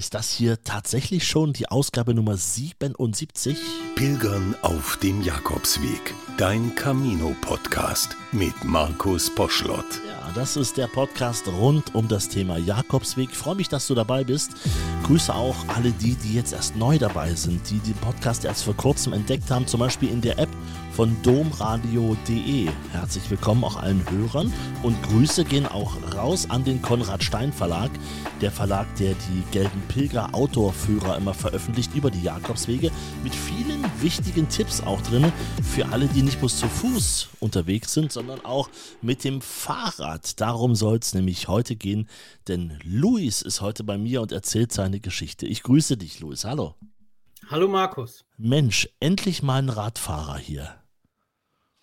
Ist das hier tatsächlich schon die Ausgabe Nummer 77? Pilgern auf dem Jakobsweg. Dein Camino-Podcast mit Markus Poschlott. Ja, das ist der Podcast rund um das Thema Jakobsweg. Ich freue mich, dass du dabei bist. Grüße auch alle die, die jetzt erst neu dabei sind, die den Podcast erst vor kurzem entdeckt haben, zum Beispiel in der App von domradio.de. Herzlich willkommen auch allen Hörern und Grüße gehen auch raus an den Konrad Stein Verlag, der Verlag, der die gelben Pilger Outdoor-Führer immer veröffentlicht über die Jakobswege mit vielen wichtigen Tipps auch drin für alle, die nicht bloß zu Fuß unterwegs sind, sondern auch mit dem Fahrrad. Darum soll es nämlich heute gehen, denn Luis ist heute bei mir und erzählt seine Geschichte. Ich grüße dich, Luis. Hallo. Hallo Markus. Mensch, endlich mal ein Radfahrer hier.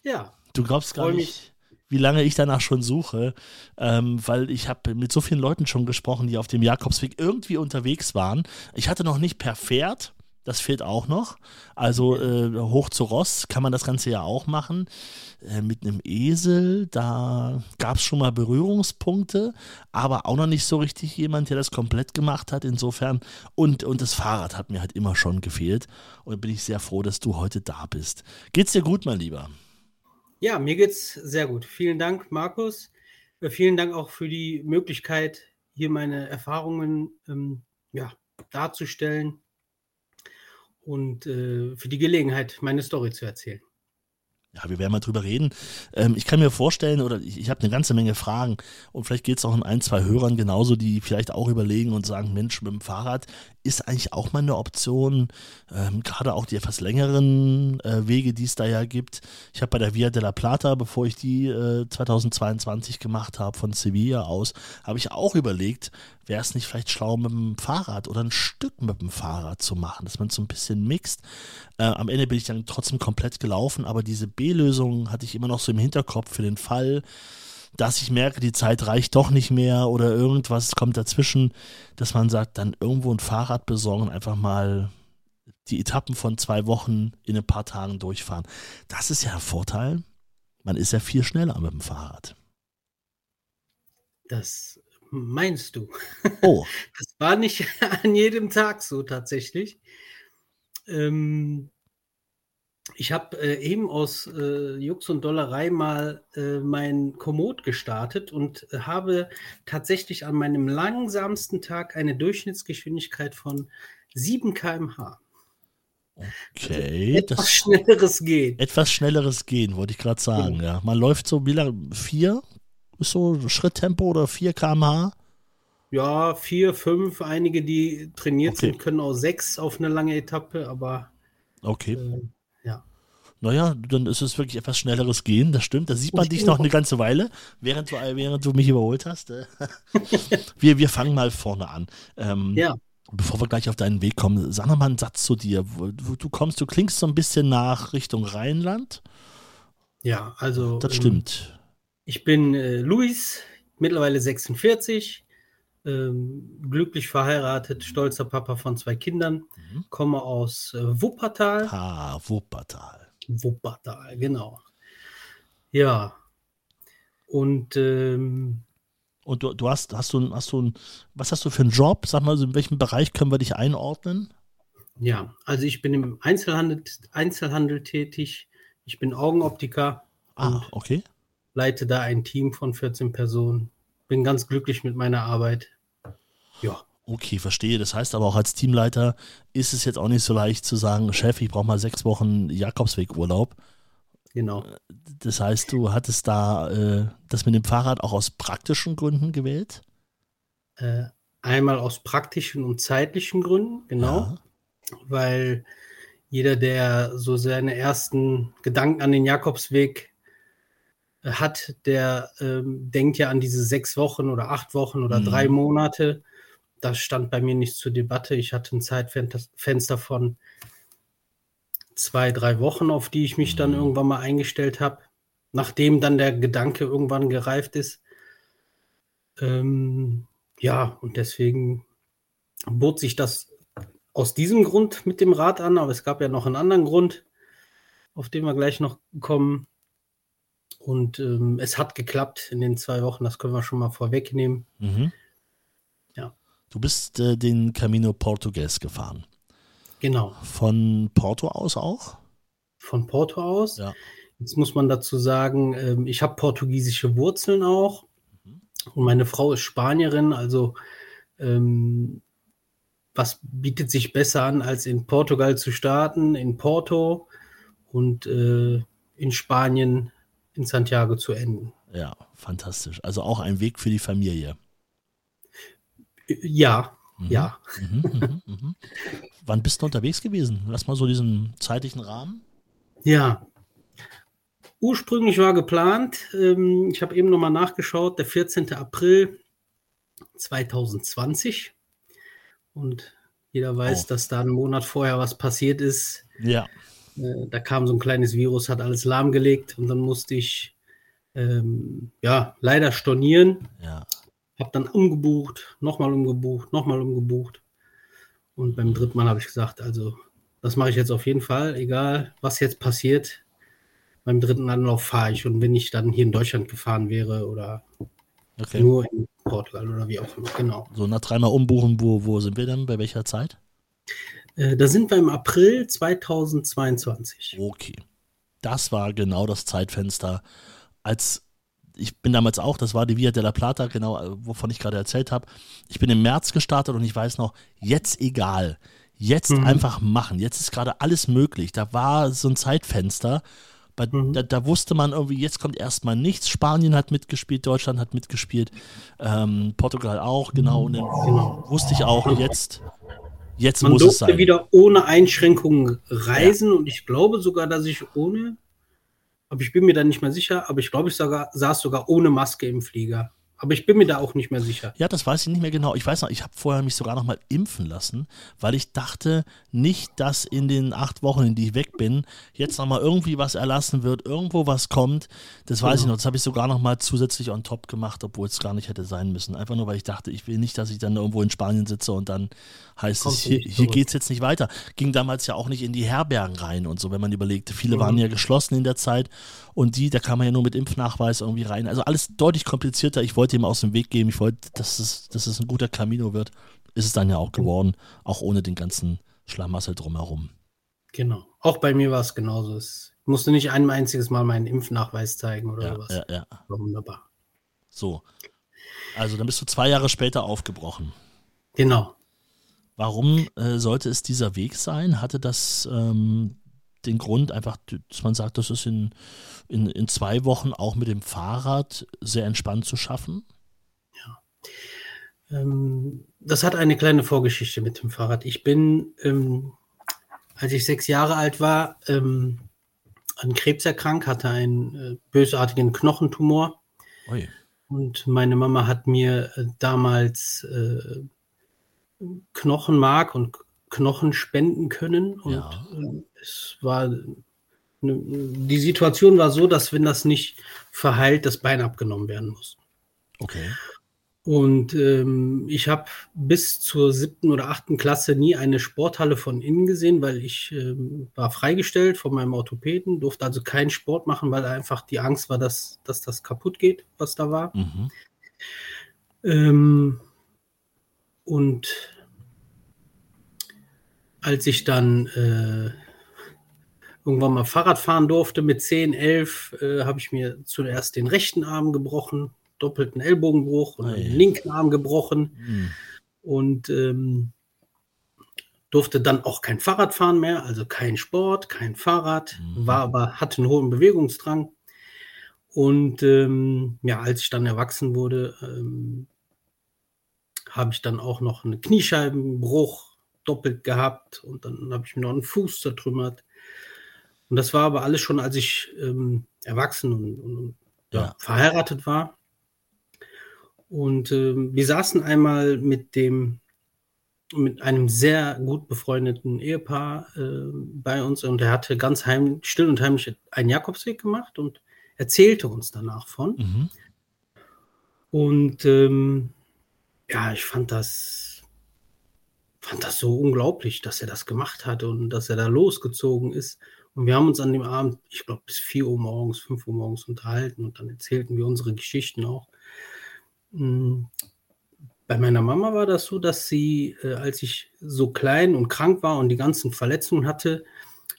Ja. Du glaubst gar nicht, wie lange ich danach schon suche, ähm, weil ich habe mit so vielen Leuten schon gesprochen, die auf dem Jakobsweg irgendwie unterwegs waren. Ich hatte noch nicht per Pferd, das fehlt auch noch. Also äh, hoch zu Ross kann man das Ganze ja auch machen. Äh, mit einem Esel, da gab es schon mal Berührungspunkte, aber auch noch nicht so richtig jemand, der das komplett gemacht hat. Insofern, und, und das Fahrrad hat mir halt immer schon gefehlt. Und bin ich sehr froh, dass du heute da bist. Geht's dir gut, mein Lieber? Ja, mir geht's sehr gut. Vielen Dank, Markus. Äh, vielen Dank auch für die Möglichkeit, hier meine Erfahrungen ähm, ja, darzustellen und äh, für die Gelegenheit, meine Story zu erzählen. Ja, wir werden mal drüber reden. Ähm, ich kann mir vorstellen, oder ich, ich habe eine ganze Menge Fragen und vielleicht geht es auch in ein, zwei Hörern genauso, die vielleicht auch überlegen und sagen, Mensch, mit dem Fahrrad ist eigentlich auch mal eine Option, ähm, gerade auch die etwas längeren äh, Wege, die es da ja gibt. Ich habe bei der Via della Plata, bevor ich die äh, 2022 gemacht habe, von Sevilla aus, habe ich auch überlegt, wäre es nicht vielleicht schlau, mit dem Fahrrad oder ein Stück mit dem Fahrrad zu machen, dass man so ein bisschen mixt. Äh, am Ende bin ich dann trotzdem komplett gelaufen, aber diese B-Lösung hatte ich immer noch so im Hinterkopf für den Fall, dass ich merke, die Zeit reicht doch nicht mehr oder irgendwas kommt dazwischen, dass man sagt, dann irgendwo ein Fahrrad besorgen, einfach mal die Etappen von zwei Wochen in ein paar Tagen durchfahren. Das ist ja ein Vorteil. Man ist ja viel schneller mit dem Fahrrad. Das meinst du? Oh. Das war nicht an jedem Tag so tatsächlich. Ähm, ich habe äh, eben aus äh, Jux und Dollerei mal äh, mein Komoot gestartet und äh, habe tatsächlich an meinem langsamsten Tag eine Durchschnittsgeschwindigkeit von 7 km/h. Okay. Also etwas schnelleres Gehen. Etwas schnelleres Gehen, wollte ich gerade sagen, ja. ja. Man läuft so, wie lange? Vier? Ist so Schritttempo oder 4 km/h? Ja, vier, fünf. Einige, die trainiert okay. sind, können auch sechs auf eine lange Etappe, aber. Okay. Äh, ja. Naja, dann ist es wirklich etwas schnelleres Gehen, das stimmt. Da sieht man dich noch eine ganze Weile, während du, während du mich überholt hast. Äh. wir, wir fangen mal vorne an. Ähm, ja. Bevor wir gleich auf deinen Weg kommen, sag noch mal einen Satz zu dir. Du kommst, du klingst so ein bisschen nach Richtung Rheinland. Ja, also. Das stimmt. Ähm, ich bin äh, Luis, mittlerweile 46, ähm, glücklich verheiratet, stolzer Papa von zwei Kindern, mhm. komme aus äh, Wuppertal. Ah, Wuppertal. Wuppertal, genau. Ja. Und ähm, und du, du hast, hast du, hast du, was hast du für einen Job? Sag mal, in welchem Bereich können wir dich einordnen? Ja, also ich bin im Einzelhandel, Einzelhandel tätig. Ich bin Augenoptiker. Ah, okay. Leite da ein Team von 14 Personen. Bin ganz glücklich mit meiner Arbeit. Ja. Okay, verstehe. Das heißt aber auch als Teamleiter ist es jetzt auch nicht so leicht zu sagen, Chef, ich brauche mal sechs Wochen Jakobsweg-Urlaub. Genau. Das heißt, du hattest da äh, das mit dem Fahrrad auch aus praktischen Gründen gewählt? Äh, einmal aus praktischen und zeitlichen Gründen, genau. Ja. Weil jeder, der so seine ersten Gedanken an den Jakobsweg äh, hat, der ähm, denkt ja an diese sechs Wochen oder acht Wochen oder mhm. drei Monate das stand bei mir nicht zur Debatte. Ich hatte ein Zeitfenster von zwei, drei Wochen, auf die ich mich dann mhm. irgendwann mal eingestellt habe, nachdem dann der Gedanke irgendwann gereift ist. Ähm, ja, und deswegen bot sich das aus diesem Grund mit dem Rad an, aber es gab ja noch einen anderen Grund, auf den wir gleich noch kommen. Und ähm, es hat geklappt in den zwei Wochen, das können wir schon mal vorwegnehmen. Mhm. Du bist äh, den Camino Portugues gefahren. Genau. Von Porto aus auch? Von Porto aus. Ja. Jetzt muss man dazu sagen, ähm, ich habe portugiesische Wurzeln auch. Mhm. Und meine Frau ist Spanierin, also ähm, was bietet sich besser an, als in Portugal zu starten, in Porto und äh, in Spanien in Santiago zu enden. Ja, fantastisch. Also auch ein Weg für die Familie. Ja, Mhm. ja. Mhm, mhm, mhm. Wann bist du unterwegs gewesen? Lass mal so diesen zeitlichen Rahmen. Ja. Ursprünglich war geplant, ähm, ich habe eben nochmal nachgeschaut, der 14. April 2020. Und jeder weiß, Oh. dass da einen Monat vorher was passiert ist. Ja. Äh, da kam so ein kleines Virus, hat alles lahmgelegt und dann musste ich ähm, ja leider stornieren. Ja. Hab dann umgebucht, nochmal umgebucht, nochmal umgebucht. Und beim dritten Mal habe ich gesagt, also das mache ich jetzt auf jeden Fall, egal was jetzt passiert. Beim dritten Anlauf fahre ich. Und wenn ich dann hier in Deutschland gefahren wäre oder Okay. nur in Portugal oder wie auch immer, genau. So nach dreimal umbuchen, wo, wo sind wir denn? Bei welcher Zeit? Äh, da sind wir im April 2022. Okay. Das war genau das Zeitfenster, als ich bin damals auch, das war die Via della Plata, genau, äh, wovon ich gerade erzählt habe. Ich bin im März gestartet und ich weiß noch, jetzt egal. Jetzt Mhm. einfach machen. Jetzt ist gerade alles möglich. Da war so ein Zeitfenster. Bei, Mhm. da, da wusste man irgendwie, jetzt kommt erstmal nichts. Spanien hat mitgespielt, Deutschland hat mitgespielt, ähm, Portugal auch, genau. Und dann Genau. wusste ich auch, jetzt, jetzt Man muss es durfte sein. wieder ohne Einschränkungen reisen und ich glaube sogar, dass ich ohne, aber ich bin mir da nicht mehr sicher, aber ich glaube, ich saß sogar ohne Maske im Flieger. Aber ich bin mir da auch nicht mehr sicher. Ja, das weiß ich nicht mehr genau. Ich weiß noch, ich habe vorher mich sogar noch mal impfen lassen, weil ich dachte nicht, dass in den acht Wochen, in die ich weg bin, jetzt noch mal irgendwie was erlassen wird, irgendwo was kommt. Das weiß ich Genau. noch. Das habe ich sogar noch mal zusätzlich on top gemacht, obwohl es gar nicht hätte sein müssen. Einfach nur, weil ich dachte, ich will nicht, dass ich dann irgendwo in Spanien sitze und dann heißt Kommst es, hier, hier geht es jetzt nicht weiter. Ging damals ja auch nicht in die Herbergen rein und so, wenn man überlegte. Viele Mhm. waren ja geschlossen in der Zeit und die, da kam man ja nur mit Impfnachweis irgendwie rein. Also alles deutlich komplizierter. Ich wollte ihm aus dem Weg gehen. Ich wollte, dass es, dass es ein guter Camino wird. Ist es dann ja auch geworden, auch ohne den ganzen Schlamassel drumherum. Genau. Auch bei mir war es genauso. Ich musste nicht ein einziges Mal meinen Impfnachweis zeigen oder Ja, sowas. ja, ja. War wunderbar. So. Also dann bist du zwei Jahre später aufgebrochen. Genau. Warum äh, sollte es dieser Weg sein? Hatte das ähm, den Grund einfach, dass man sagt, das ist in, in, in zwei Wochen auch mit dem Fahrrad sehr entspannt zu schaffen? Ähm, das hat eine kleine Vorgeschichte mit dem Fahrrad. Ich bin, ähm, als ich sechs Jahre alt war, ähm, an Krebs erkrankt, hatte einen äh, bösartigen Knochentumor. Ui. Und meine Mama hat mir äh, damals äh, Knochenmark und Knochen spenden können. Und Ja. äh, es war die Situation war so, dass wenn das nicht verheilt, das Bein abgenommen werden muss. Okay. Und ähm, ich habe bis zur siebten oder achten Klasse nie eine Sporthalle von innen gesehen, weil ich ähm, war freigestellt von meinem Orthopäden, durfte also keinen Sport machen, weil einfach die Angst war, dass, dass das kaputt geht, was da war. Mhm. Ähm, und als ich dann äh, irgendwann mal Fahrrad fahren durfte mit 10, 11, äh, habe ich mir zuerst den rechten Arm gebrochen, doppelten Ellbogenbruch und Ei. den linken Arm gebrochen Hm. und ähm, durfte dann auch kein Fahrrad fahren mehr, also kein Sport, kein Fahrrad, Mhm. war aber hatte einen hohen Bewegungsdrang. Und ähm, ja, als ich dann erwachsen wurde, ähm, habe ich dann auch noch einen Kniescheibenbruch doppelt gehabt und dann habe ich mir noch einen Fuß zertrümmert. Und das war aber alles schon, als ich ähm, erwachsen und, und ja, Ja. verheiratet war. Und ähm, wir saßen einmal mit dem mit einem sehr gut befreundeten Ehepaar äh, bei uns und er hatte ganz heim, still und heimlich einen Jakobsweg gemacht und erzählte uns danach von. Mhm. Und ähm, ja, ich fand das, fand das so unglaublich, dass er das gemacht hat und dass er da losgezogen ist. Und wir haben uns an dem Abend, ich glaube, bis 4 Uhr morgens, 5 Uhr morgens unterhalten und dann erzählten wir unsere Geschichten auch. Mm, Bei meiner Mama war das so, dass sie, äh, als ich so klein und krank war und die ganzen Verletzungen hatte,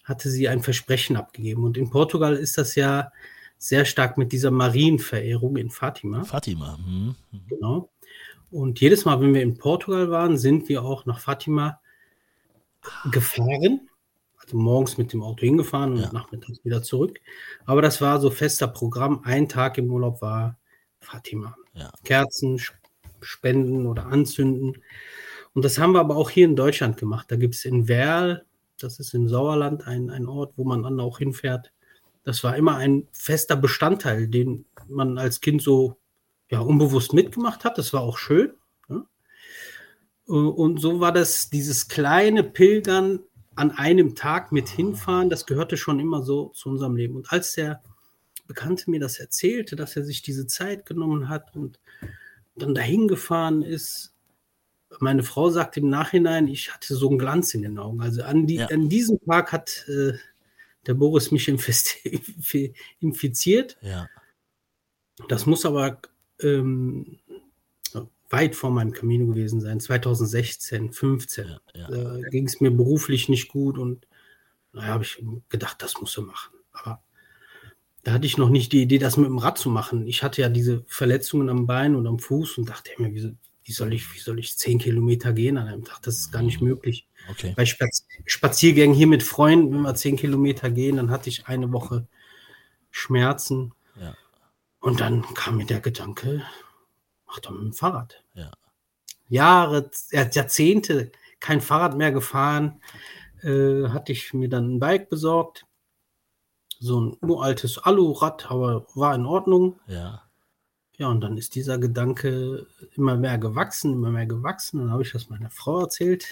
hatte sie ein Versprechen abgegeben. Und in Portugal ist das ja sehr stark mit dieser Marienverehrung in Fatima. Fatima. Hm. Genau. Und jedes Mal, wenn wir in Portugal waren, sind wir auch nach Fatima gefahren. Also morgens mit dem Auto hingefahren und Ja. nachmittags wieder zurück. Aber das war so fester Programm. Ein Tag im Urlaub war Fatima. Ja. Kerzen spenden oder anzünden. Und das haben wir aber auch hier in Deutschland gemacht. Da gibt es in Werl, das ist im Sauerland, ein, ein Ort, wo man dann auch hinfährt. Das war immer ein fester Bestandteil, den man als Kind so ja, unbewusst mitgemacht hat. Das war auch schön. Ja. Und so war das, dieses kleine Pilgern an einem Tag mit hinfahren, das gehörte schon immer so zu unserem Leben. Und als der Bekannte mir das erzählte, dass er sich diese Zeit genommen hat und dann dahin gefahren ist, meine Frau sagt im Nachhinein, ich hatte so einen Glanz in den Augen. Also an, die, Ja. an diesem Tag hat äh, der Boris mich infiziert. Ja. Das muss aber ähm, weit vor meinem Camino gewesen sein, 2016, 15. Ja. Ja. Da ging es mir beruflich nicht gut und da habe ich gedacht, das musst du machen. Aber da hatte ich noch nicht die Idee, das mit dem Rad zu machen. Ich hatte ja diese Verletzungen am Bein und am Fuß und dachte mir, wie, wie, soll ich, wie soll ich 10 Kilometer gehen an einem Tag? Das ist gar nicht möglich. Okay. Bei Spaz Spaziergängen hier mit Freunden, wenn wir 10 Kilometer gehen, dann hatte ich eine Woche Schmerzen. Ja. Und dann kam mir der Gedanke, mach doch mit dem Fahrrad. Ja. Jahre, Jahrzehnte kein Fahrrad mehr gefahren, äh, hatte ich mir dann ein Bike besorgt. So ein uraltes Alurad, aber war in Ordnung. Ja. Ja, und dann ist dieser Gedanke immer mehr gewachsen, immer mehr gewachsen. Dann habe ich das meiner Frau erzählt.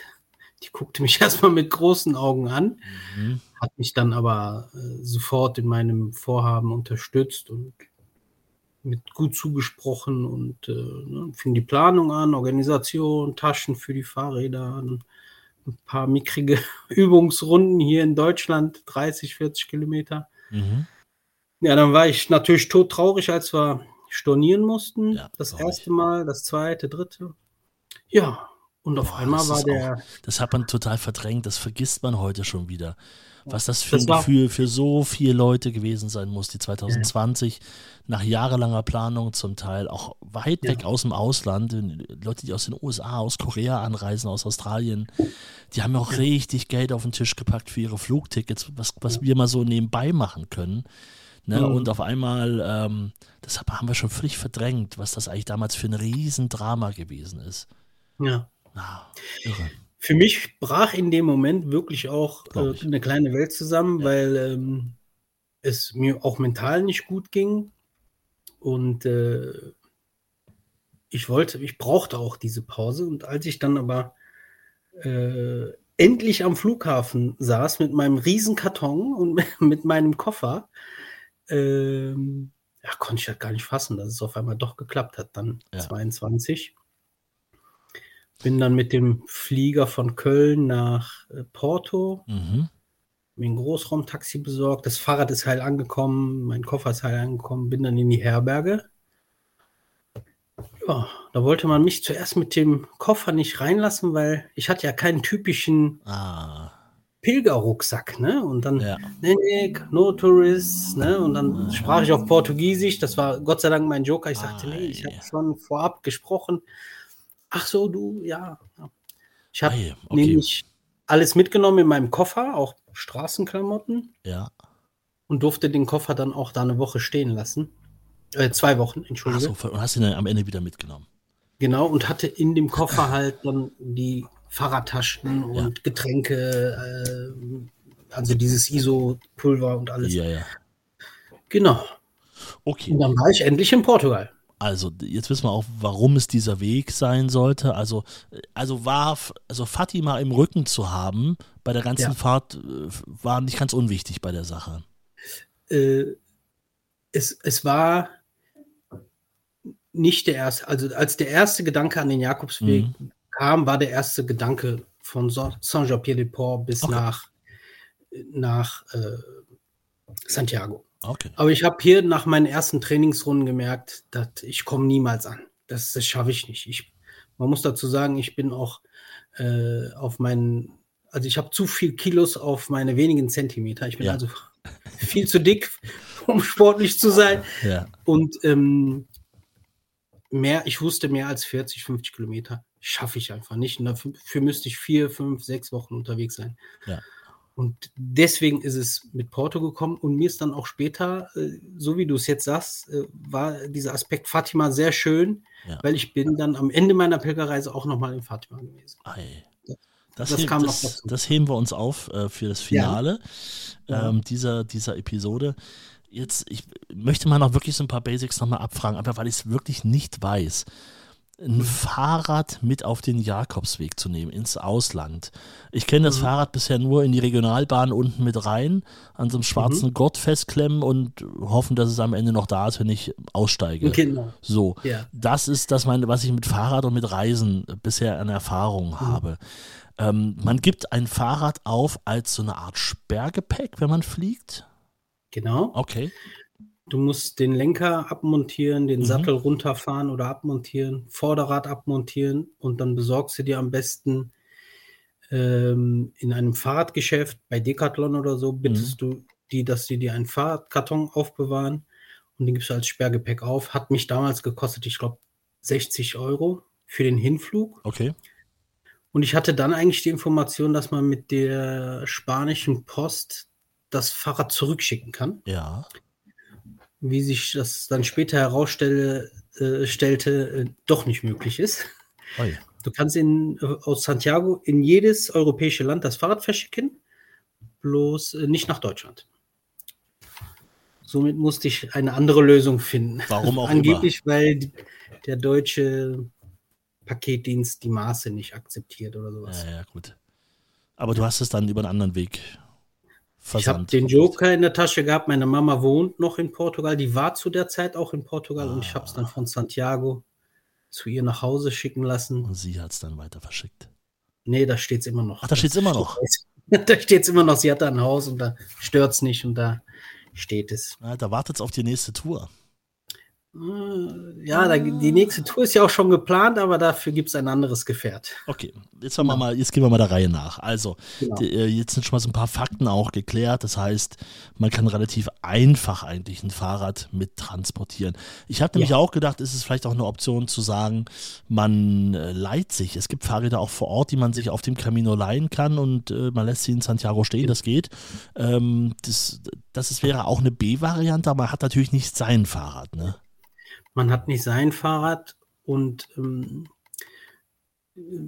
Die guckte mich erstmal mit großen Augen an, Mhm. hat mich dann aber äh, sofort in meinem Vorhaben unterstützt und mit gut zugesprochen und äh, ne, fing die Planung an, Organisation, Taschen für die Fahrräder, ein paar mickrige Übungsrunden hier in Deutschland, 30, 40 Kilometer. Mhm. Ja, dann war ich natürlich todtraurig, als wir stornieren mussten. Ja, das erste Mal, das zweite, dritte. Ja, und auf Boah, einmal war der. Auch, das hat man total verdrängt, das vergisst man heute schon wieder. Was das für ein Gefühl für so viele Leute gewesen sein muss, die 2020 nach jahrelanger Planung zum Teil auch weit Ja. weg aus dem Ausland, Leute, die aus den USA, aus Korea anreisen, aus Australien, die haben ja auch richtig Geld auf den Tisch gepackt für ihre Flugtickets, was, was wir mal so nebenbei machen können. Ne? Mhm. Und auf einmal, ähm, das haben wir schon völlig verdrängt, was das eigentlich damals für ein Riesendrama gewesen ist. Ja. Na, irre. Für mich brach in dem Moment wirklich auch äh, eine kleine Welt zusammen, weil ähm, es mir auch mental nicht gut ging. Und äh, ich wollte, ich brauchte auch diese Pause. Und als ich dann aber äh, endlich am Flughafen saß mit meinem Riesenkarton und mit meinem Koffer, ähm, ja, konnte ich das gar nicht fassen, dass es auf einmal doch geklappt hat, dann Ja. 22. Bin dann mit dem Flieger von Köln nach äh, Porto, Mhm. mir ein Großraumtaxi besorgt. Das Fahrrad ist heil angekommen, mein Koffer ist heil angekommen, bin dann in die Herberge. Ja, da wollte man mich zuerst mit dem Koffer nicht reinlassen, weil ich hatte ja keinen typischen Ah, Pilgerrucksack, ne? Und dann, ja. nee, nee, no tourists, ne? Und dann sprach ich auf Portugiesisch, das war Gott sei Dank mein Joker. Ich sagte, nee, ich Ei. habe schon vorab gesprochen. Ach so, du, ja. ja. Ich habe okay. nämlich alles mitgenommen in meinem Koffer, auch Straßenklamotten Ja. und durfte den Koffer dann auch da eine Woche stehen lassen. Äh, zwei Wochen, Ach Entschuldige. so, und hast ihn dann am Ende wieder mitgenommen. Genau, und hatte in dem Koffer halt dann die Fahrradtaschen und Getränke, äh, also dieses ISO-Pulver und alles. Ja, ja. Genau. Okay. Und dann war ich endlich in Portugal. Also, jetzt wissen wir auch, warum es dieser Weg sein sollte. Also, äh, also war, also Fatima im Rücken zu haben bei der ganzen Ja. Fahrt äh, war nicht ganz unwichtig bei der Sache. Äh, es, es war nicht der erste, also als der erste Gedanke an den Jakobsweg kam, war der erste Gedanke von Sa- Saint-Jean-Pied-de-Port bis Okay. nach, nach äh, Santiago. Okay. Aber ich habe hier nach meinen ersten Trainingsrunden gemerkt, dass ich komme niemals an. Das, das schaffe ich nicht. Ich Man muss dazu sagen, ich bin auch äh, auf meinen, also ich habe zu viel Kilos auf meine wenigen Zentimeter. Ich bin Ja. also viel zu dick, um sportlich zu sein. Ja. Und ähm, mehr, ich wusste mehr als 40, 50 Kilometer schaffe ich einfach nicht. Und dafür dafür müsste ich vier, fünf, sechs Wochen unterwegs sein. Ja. Und deswegen ist es mit Porto gekommen und mir ist dann auch später, äh, so wie du es jetzt sagst, äh, war dieser Aspekt Fatima sehr schön, Ja. weil ich bin dann am Ende meiner Pilgerreise auch nochmal in Fatima gewesen. Ei. Das, Das he- kam noch das, das heben wir uns auf äh, für das Finale Ja. ähm, dieser, dieser Episode. Jetzt, ich möchte mal noch wirklich so ein paar Basics nochmal abfragen, aber weil ich es wirklich nicht weiß. Ein Fahrrad mit auf den Jakobsweg zu nehmen, ins Ausland. Ich kenne das Mhm. Fahrrad bisher nur in die Regionalbahn unten mit rein, an so einem Mhm. schwarzen Gurt festklemmen und hoffen, dass es am Ende noch da ist, wenn ich aussteige. Genau. So, Ja. das ist das, meine, was ich mit Fahrrad und mit Reisen bisher an Erfahrung Mhm. habe. Ähm, man gibt ein Fahrrad auf als so eine Art Sperrgepäck, wenn man fliegt. Genau. Okay. Du musst den Lenker abmontieren, den Mhm. Sattel runterfahren oder abmontieren, Vorderrad abmontieren und dann besorgst du dir am besten ähm, in einem Fahrradgeschäft bei Decathlon oder so, bittest du die, dass sie dir einen Fahrradkarton aufbewahren und den gibst du als Sperrgepäck auf. Hat mich damals gekostet, ich glaube, 60 Euro für den Hinflug. Okay. Und ich hatte dann eigentlich die Information, dass man mit der spanischen Post das Fahrrad zurückschicken kann. Ja. Wie sich das dann später herausstellte, äh, äh, doch nicht möglich ist. Oi. Du kannst in, äh, aus Santiago in jedes europäische Land das Fahrrad verschicken, bloß äh, nicht nach Deutschland. Somit musste ich eine andere Lösung finden. Warum auch Angeblich, weil die, der deutsche Paketdienst die Maße nicht akzeptiert oder sowas. Ja, ja, gut. Aber du hast es dann über einen anderen Weg Ich habe den Joker in der Tasche gehabt. Meine Mama wohnt noch in Portugal. Die war zu der Zeit auch in Portugal und ich habe es dann von Santiago zu ihr nach Hause schicken lassen. Und sie hat es dann weiter verschickt. Nee, da steht es immer noch. Ach, da steht's immer noch? Da steht es immer noch. Sie hat da ein Haus und da stört es nicht und da steht es. Ja, da wartet es auf die nächste Tour. Ja, da, die nächste Tour ist ja auch schon geplant, aber dafür gibt es ein anderes Gefährt. Okay, jetzt, haben wir mal, jetzt gehen wir mal der Reihe nach. Also, Genau. die, äh, jetzt sind schon mal so ein paar Fakten auch geklärt. Das heißt, man kann relativ einfach eigentlich ein Fahrrad mit transportieren. Ich habe nämlich Ja. auch gedacht, ist es vielleicht auch eine Option zu sagen, man äh, leiht sich. Es gibt Fahrräder auch vor Ort, die man sich auf dem Camino leihen kann und äh, man lässt sie in Santiago stehen. Das geht. Ähm, das, das ist, wäre auch eine B-Variante, aber man hat natürlich nicht sein Fahrrad. Ne? Man hat nicht sein Fahrrad und ähm,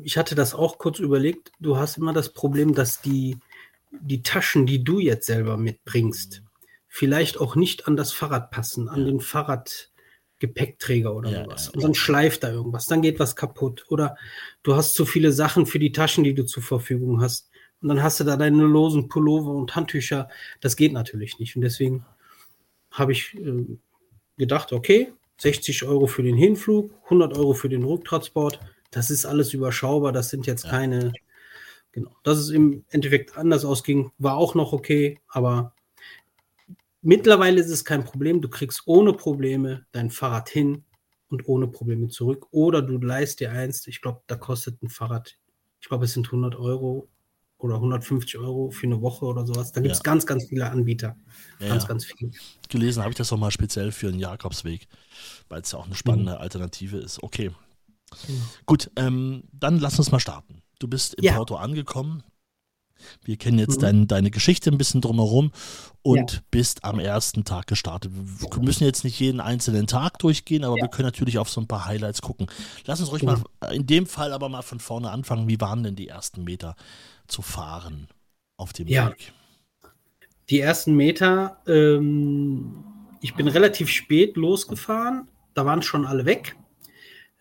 ich hatte das auch kurz überlegt. Du hast immer das Problem, dass die, die Taschen, die du jetzt selber mitbringst, vielleicht auch nicht an das Fahrrad passen, an den Fahrradgepäckträger oder Ja, sowas. ja. Und dann schleift da irgendwas, dann geht was kaputt. Oder du hast zu viele Sachen für die Taschen, die du zur Verfügung hast. Und dann hast du da deine losen Pullover und Handtücher. Das geht natürlich nicht. Und deswegen habe ich äh, gedacht, okay, 60 Euro für den Hinflug, 100 Euro für den Rücktransport. Das ist alles überschaubar. Das sind jetzt keine. Genau. Dass es im Endeffekt anders ausging, war auch noch okay. Aber mittlerweile ist es kein Problem. Du kriegst ohne Probleme dein Fahrrad hin und ohne Probleme zurück. Oder du leist dir eins. Ich glaube, da kostet ein Fahrrad, ich glaube, es sind 100 Euro oder 150 Euro für eine Woche oder sowas. Da gibt es Ja. ganz, ganz viele Anbieter. Ja, ganz, ja. ganz viele. gelesen habe ich das nochmal speziell für den Jakobsweg, weil es ja auch eine spannende Alternative ist. Okay. Gut, ähm, dann lass uns mal starten. Du bist in Ja. Porto angekommen. Wir kennen jetzt Mhm. dein, deine Geschichte ein bisschen drumherum und bist am ersten Tag gestartet. Wir müssen jetzt nicht jeden einzelnen Tag durchgehen, aber wir können natürlich auf so ein paar Highlights gucken. Lass uns ruhig Genau. mal in dem Fall aber mal von vorne anfangen. Wie waren denn die ersten Meter zu fahren auf dem Ja. Weg? Die ersten Meter, ähm, ich bin relativ spät losgefahren, da waren schon alle weg.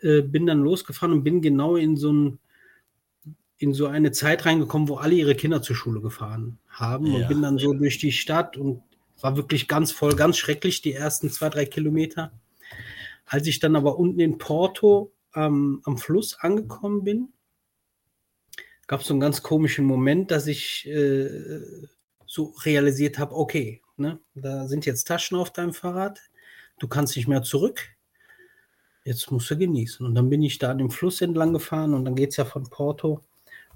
Äh, bin dann losgefahren und bin genau in so, ein, in so eine Zeit reingekommen, wo alle ihre Kinder zur Schule gefahren haben Ja. und bin dann so durch die Stadt und war wirklich ganz voll, ganz schrecklich die ersten zwei, drei Kilometer. Als ich dann aber unten in Porto ähm, am Fluss angekommen bin, gab es so einen ganz komischen Moment, dass ich äh, so realisiert habe, okay, ne, da sind jetzt Taschen auf deinem Fahrrad, du kannst nicht mehr zurück. jetzt musst du genießen. Und dann bin ich da an dem Fluss entlang gefahren und dann geht es ja von Porto,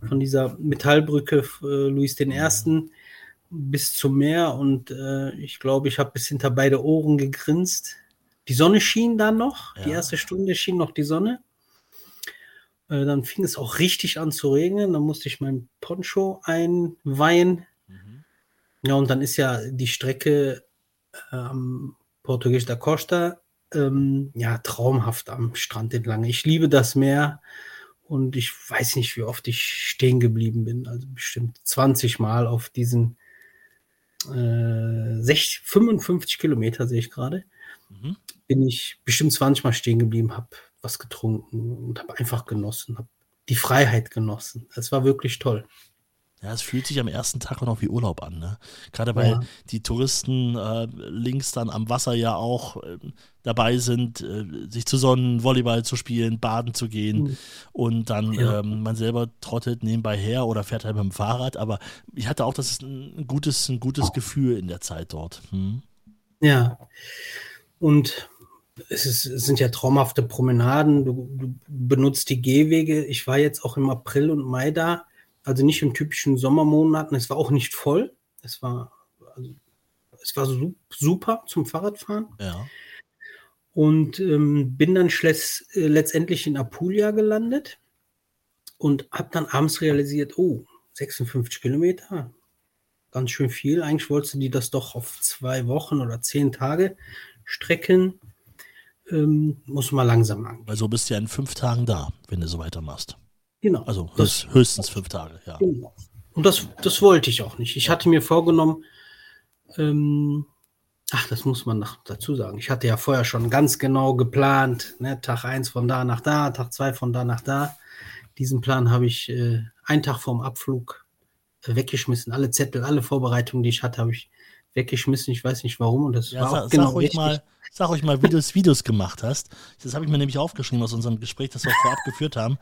von dieser Metallbrücke äh, Luis I. bis zum Meer und äh, ich glaube, ich habe bis hinter beide Ohren gegrinst. Die Sonne schien dann noch, ja. die erste Stunde schien noch die Sonne. Äh, dann fing es auch richtig an zu regnen, dann musste ich mein Poncho einweihen. Mhm. Ja, und dann ist ja die Strecke am Portugies da Costa ähm, ja, traumhaft am Strand entlang. Ich liebe das Meer und ich weiß nicht, wie oft ich stehen geblieben bin. Also bestimmt 20 Mal auf diesen äh, 60, 55 Kilometer sehe ich gerade. Mhm. Bin ich bestimmt 20 Mal stehen geblieben, habe was getrunken und habe einfach genossen, habe die Freiheit genossen. Es war wirklich toll. Ja, es fühlt sich am ersten Tag auch noch wie Urlaub an, ne? Gerade weil ja. die Touristen äh, links dann am Wasser ja auch äh, dabei sind, äh, sich zu sonnen, Volleyball zu spielen, baden zu gehen mhm. und dann ja. ähm, man selber trottet nebenbei her oder fährt halt mit dem Fahrrad. Aber ich hatte auch das ein gutes, ein gutes Gefühl in der Zeit dort. Hm? Ja. Und es, ist, es, sind ja traumhafte Promenaden. Du, du benutzt die Gehwege. Ich war jetzt auch im April und Mai da also nicht in typischen Sommermonaten. Es war auch nicht voll. Es war, also, es war super zum Fahrradfahren. Ja. Und ähm, bin dann äh, letztendlich in Apulia gelandet und habe dann abends realisiert, oh, 56 Kilometer, ganz schön viel. Eigentlich wolltest du die das doch auf zwei Wochen oder zehn Tage strecken. Ähm, muss mal langsam an. Weil so bist du ja in fünf Tagen da, wenn du so weitermachst. Genau. Also das, höchstens fünf Tage, ja. Genau. Und das, das wollte ich auch nicht. Ich hatte mir vorgenommen, ähm, ach, das muss man noch dazu sagen. Ich hatte ja vorher schon ganz genau geplant, ne, Tag eins von da nach da, Tag zwei von da nach da. Diesen Plan habe ich äh, einen Tag vorm Abflug äh, weggeschmissen. Alle Zettel, alle Vorbereitungen, die ich hatte, habe ich weggeschmissen. Ich weiß nicht warum. Und das ja, war sag, auch genau sag euch mal, Sag euch mal, wie du es Videos gemacht hast. Das habe ich mir nämlich aufgeschrieben aus unserem Gespräch, das wir vorab geführt haben.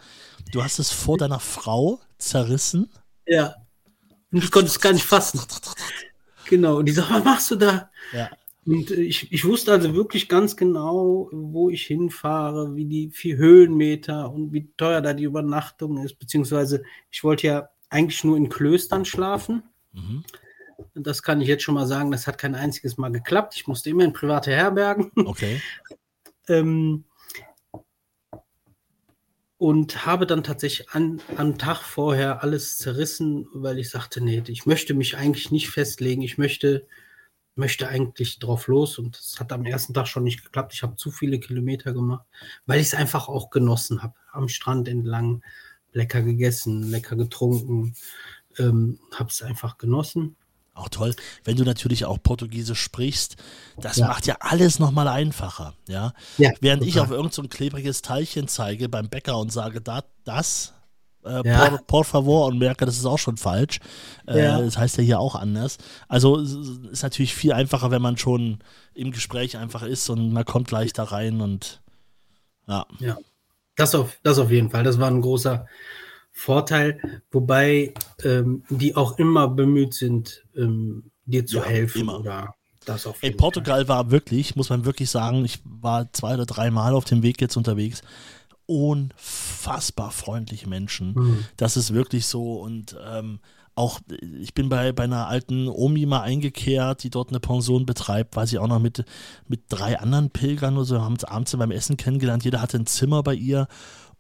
Du hast es vor deiner Frau zerrissen. Ja. Und ich konnte es gar nicht fassen. Genau. Und die sagt, was machst du da? Ja. Und ich, ich wusste also wirklich ganz genau, wo ich hinfahre, wie die vier Höhenmeter und wie teuer da die Übernachtung ist. Beziehungsweise ich wollte ja eigentlich nur in Klöstern schlafen. Mhm. Das kann ich jetzt schon mal sagen, das hat kein einziges Mal geklappt. Ich musste immer in private Herbergen. Okay. ähm, und habe dann tatsächlich an, am Tag vorher alles zerrissen, weil ich sagte, nee, ich möchte mich eigentlich nicht festlegen. Ich möchte, möchte eigentlich drauf los und es hat am ersten Tag schon nicht geklappt. Ich habe zu viele Kilometer gemacht, weil ich es einfach auch genossen habe. Am Strand entlang, lecker gegessen, lecker getrunken, ähm, habe es einfach genossen. Auch toll, wenn du natürlich auch Portugiesisch sprichst, das ja. macht ja alles nochmal einfacher, ja. ja Während total. ich auf irgendein so klebriges Teilchen zeige beim Bäcker und sage, da, das, äh, ja. por, por, favor, und merke, das ist auch schon falsch. Äh. Das heißt ja hier auch anders. Also ist natürlich viel einfacher, wenn man schon im Gespräch einfach ist und man kommt leichter rein und ja. Ja, das auf, das auf jeden Fall. Das war ein großer, Vorteil, wobei ähm, die auch immer bemüht sind, ähm, dir zu ja, helfen immer. oder das auf In Portugal Fall. war wirklich, muss man wirklich sagen, ich war zwei oder drei Mal auf dem Weg jetzt unterwegs. Unfassbar freundliche Menschen. Mhm. Das ist wirklich so und ähm, auch, ich bin bei, bei einer alten Omi mal eingekehrt, die dort eine Pension betreibt, war sie auch noch mit, mit drei anderen Pilgern oder so, haben uns abends beim Essen kennengelernt. Jeder hatte ein Zimmer bei ihr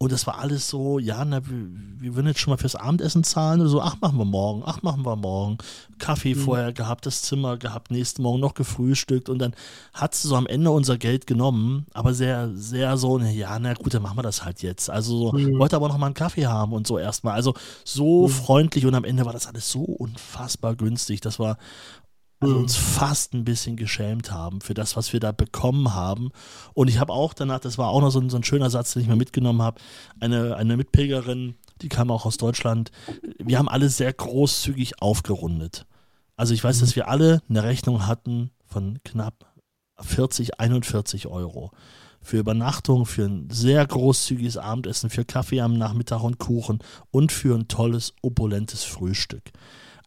und das war alles so, ja, na, wir, wir würden jetzt schon mal fürs Abendessen zahlen. oder so, ach, machen wir morgen, ach, machen wir morgen. Kaffee mhm. vorher gehabt, das Zimmer gehabt, nächsten Morgen noch gefrühstückt und dann hat sie so am Ende unser Geld genommen, aber sehr, sehr so, ja, na gut, dann machen wir das halt jetzt. Also so, mhm. wollte aber noch mal einen Kaffee haben und so erstmal. Also so mhm. freundlich und am Ende war das alles so unfassbar günstig. Das war also uns fast ein bisschen geschämt haben für das, was wir da bekommen haben. Und ich habe auch danach, das war auch noch so ein, so ein schöner Satz, den ich mir mitgenommen habe, eine, eine Mitpilgerin, die kam auch aus Deutschland. Wir haben alle sehr großzügig aufgerundet. Also ich weiß, mhm. dass wir alle eine Rechnung hatten von knapp 40, 41 Euro für Übernachtung, für ein sehr großzügiges Abendessen, für Kaffee am Nachmittag und Kuchen und für ein tolles, opulentes Frühstück.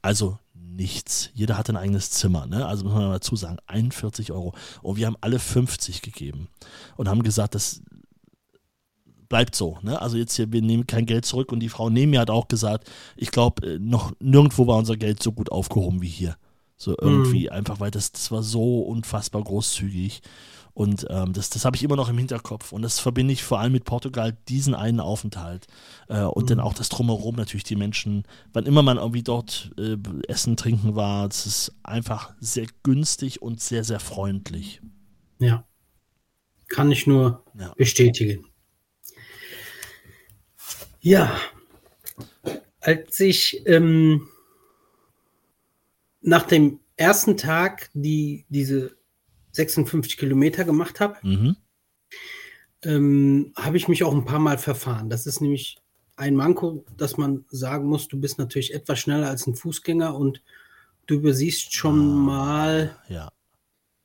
Also nichts. Jeder hat ein eigenes Zimmer, ne? Also muss man dazu sagen, 41 Euro. Und wir haben alle 50 gegeben und haben gesagt, das bleibt so. Ne? Also jetzt hier, wir nehmen kein Geld zurück und die Frau neben mir hat auch gesagt, ich glaube, äh, noch nirgendwo war unser Geld so gut aufgehoben wie hier. So irgendwie, mhm. einfach weil das, das war so unfassbar großzügig. Und ähm, das, das habe ich immer noch im Hinterkopf. Und das verbinde ich vor allem mit Portugal, diesen einen Aufenthalt. Äh, und mhm. dann auch das Drumherum, natürlich die Menschen, wann immer man irgendwie dort äh, essen, trinken war, es ist einfach sehr günstig und sehr, sehr freundlich. Ja. Kann ich nur ja. bestätigen. Ja. Als ich ähm, nach dem ersten Tag die, diese 56 Kilometer gemacht habe, mhm. ähm, habe ich mich auch ein paar Mal verfahren. Das ist nämlich ein Manko, dass man sagen muss, du bist natürlich etwas schneller als ein Fußgänger und du übersiehst schon ah, mal ja.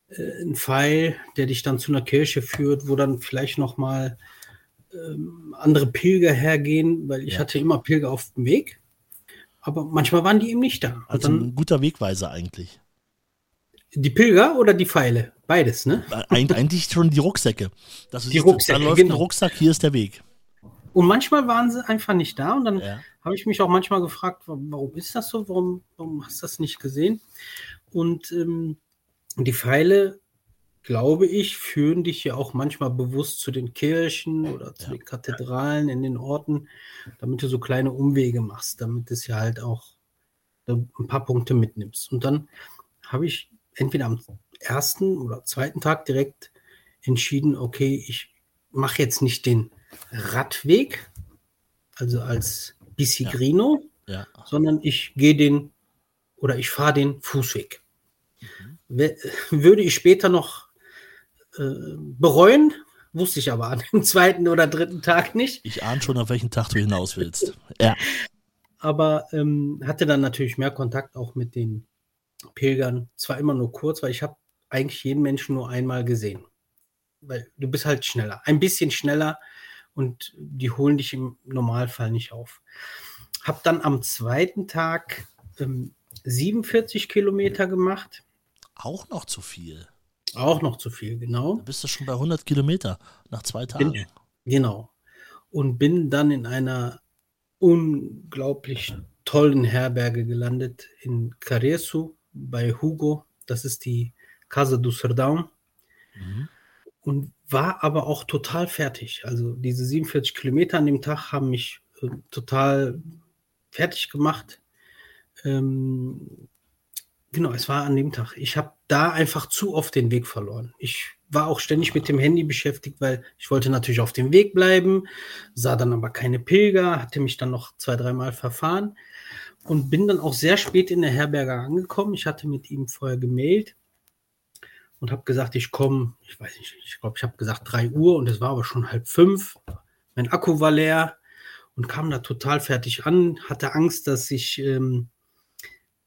äh, einen Pfeil, der dich dann zu einer Kirche führt, wo dann vielleicht noch mal ähm, andere Pilger hergehen, weil ich ja. hatte immer Pilger auf dem Weg, aber manchmal waren die eben nicht da. Also dann, ein guter Wegweiser eigentlich. Die Pilger oder die Pfeile? Beides, ne? Eig eigentlich schon die Rucksäcke. Das ist, die Rucksäcke, da läuft genau. ein Rucksack, hier ist der Weg. Und manchmal waren sie einfach nicht da und dann ja. habe ich mich auch manchmal gefragt, warum ist das so? Warum, warum hast du das nicht gesehen? Und ähm, die Pfeile, glaube ich, führen dich ja auch manchmal bewusst zu den Kirchen oder zu ja. den Kathedralen in den Orten, damit du so kleine Umwege machst, damit es ja halt auch ein paar Punkte mitnimmst. Und dann habe ich entweder am ersten oder zweiten Tag direkt entschieden, okay, ich mache jetzt nicht den Radweg, also als Bicigrino, ja. Ja. sondern ich gehe den oder ich fahre den Fußweg. Mhm. Würde ich später noch äh, bereuen, wusste ich aber an dem zweiten oder dritten Tag nicht. Ich ahne schon, auf welchen Tag du hinaus willst. Ja. Aber ähm, hatte dann natürlich mehr Kontakt auch mit den Pilgern. Zwar immer nur kurz, weil ich habe eigentlich jeden Menschen nur einmal gesehen. Weil du bist halt schneller, ein bisschen schneller und die holen dich im Normalfall nicht auf. Hab dann am zweiten Tag ähm, 47 Kilometer gemacht. Auch noch zu viel. Auch noch zu viel, genau. Da bist du schon bei 100 Kilometer nach zwei Tagen. Bin, genau. Und bin dann in einer unglaublich tollen Herberge gelandet in Caresu bei Hugo. Das ist die Casa do Serdão. Mhm. Und war aber auch total fertig. Also diese 47 Kilometer an dem Tag haben mich äh, total fertig gemacht. Ähm, genau, es war an dem Tag. Ich habe da einfach zu oft den Weg verloren. Ich war auch ständig mit dem Handy beschäftigt, weil ich wollte natürlich auf dem Weg bleiben, sah dann aber keine Pilger, hatte mich dann noch zwei, dreimal verfahren und bin dann auch sehr spät in der Herberge angekommen. Ich hatte mit ihm vorher gemailt und habe gesagt, ich komme, ich weiß nicht, ich glaube, ich habe gesagt 3 Uhr und es war aber schon halb fünf. Mein Akku war leer und kam da total fertig an, hatte Angst, dass ich ähm,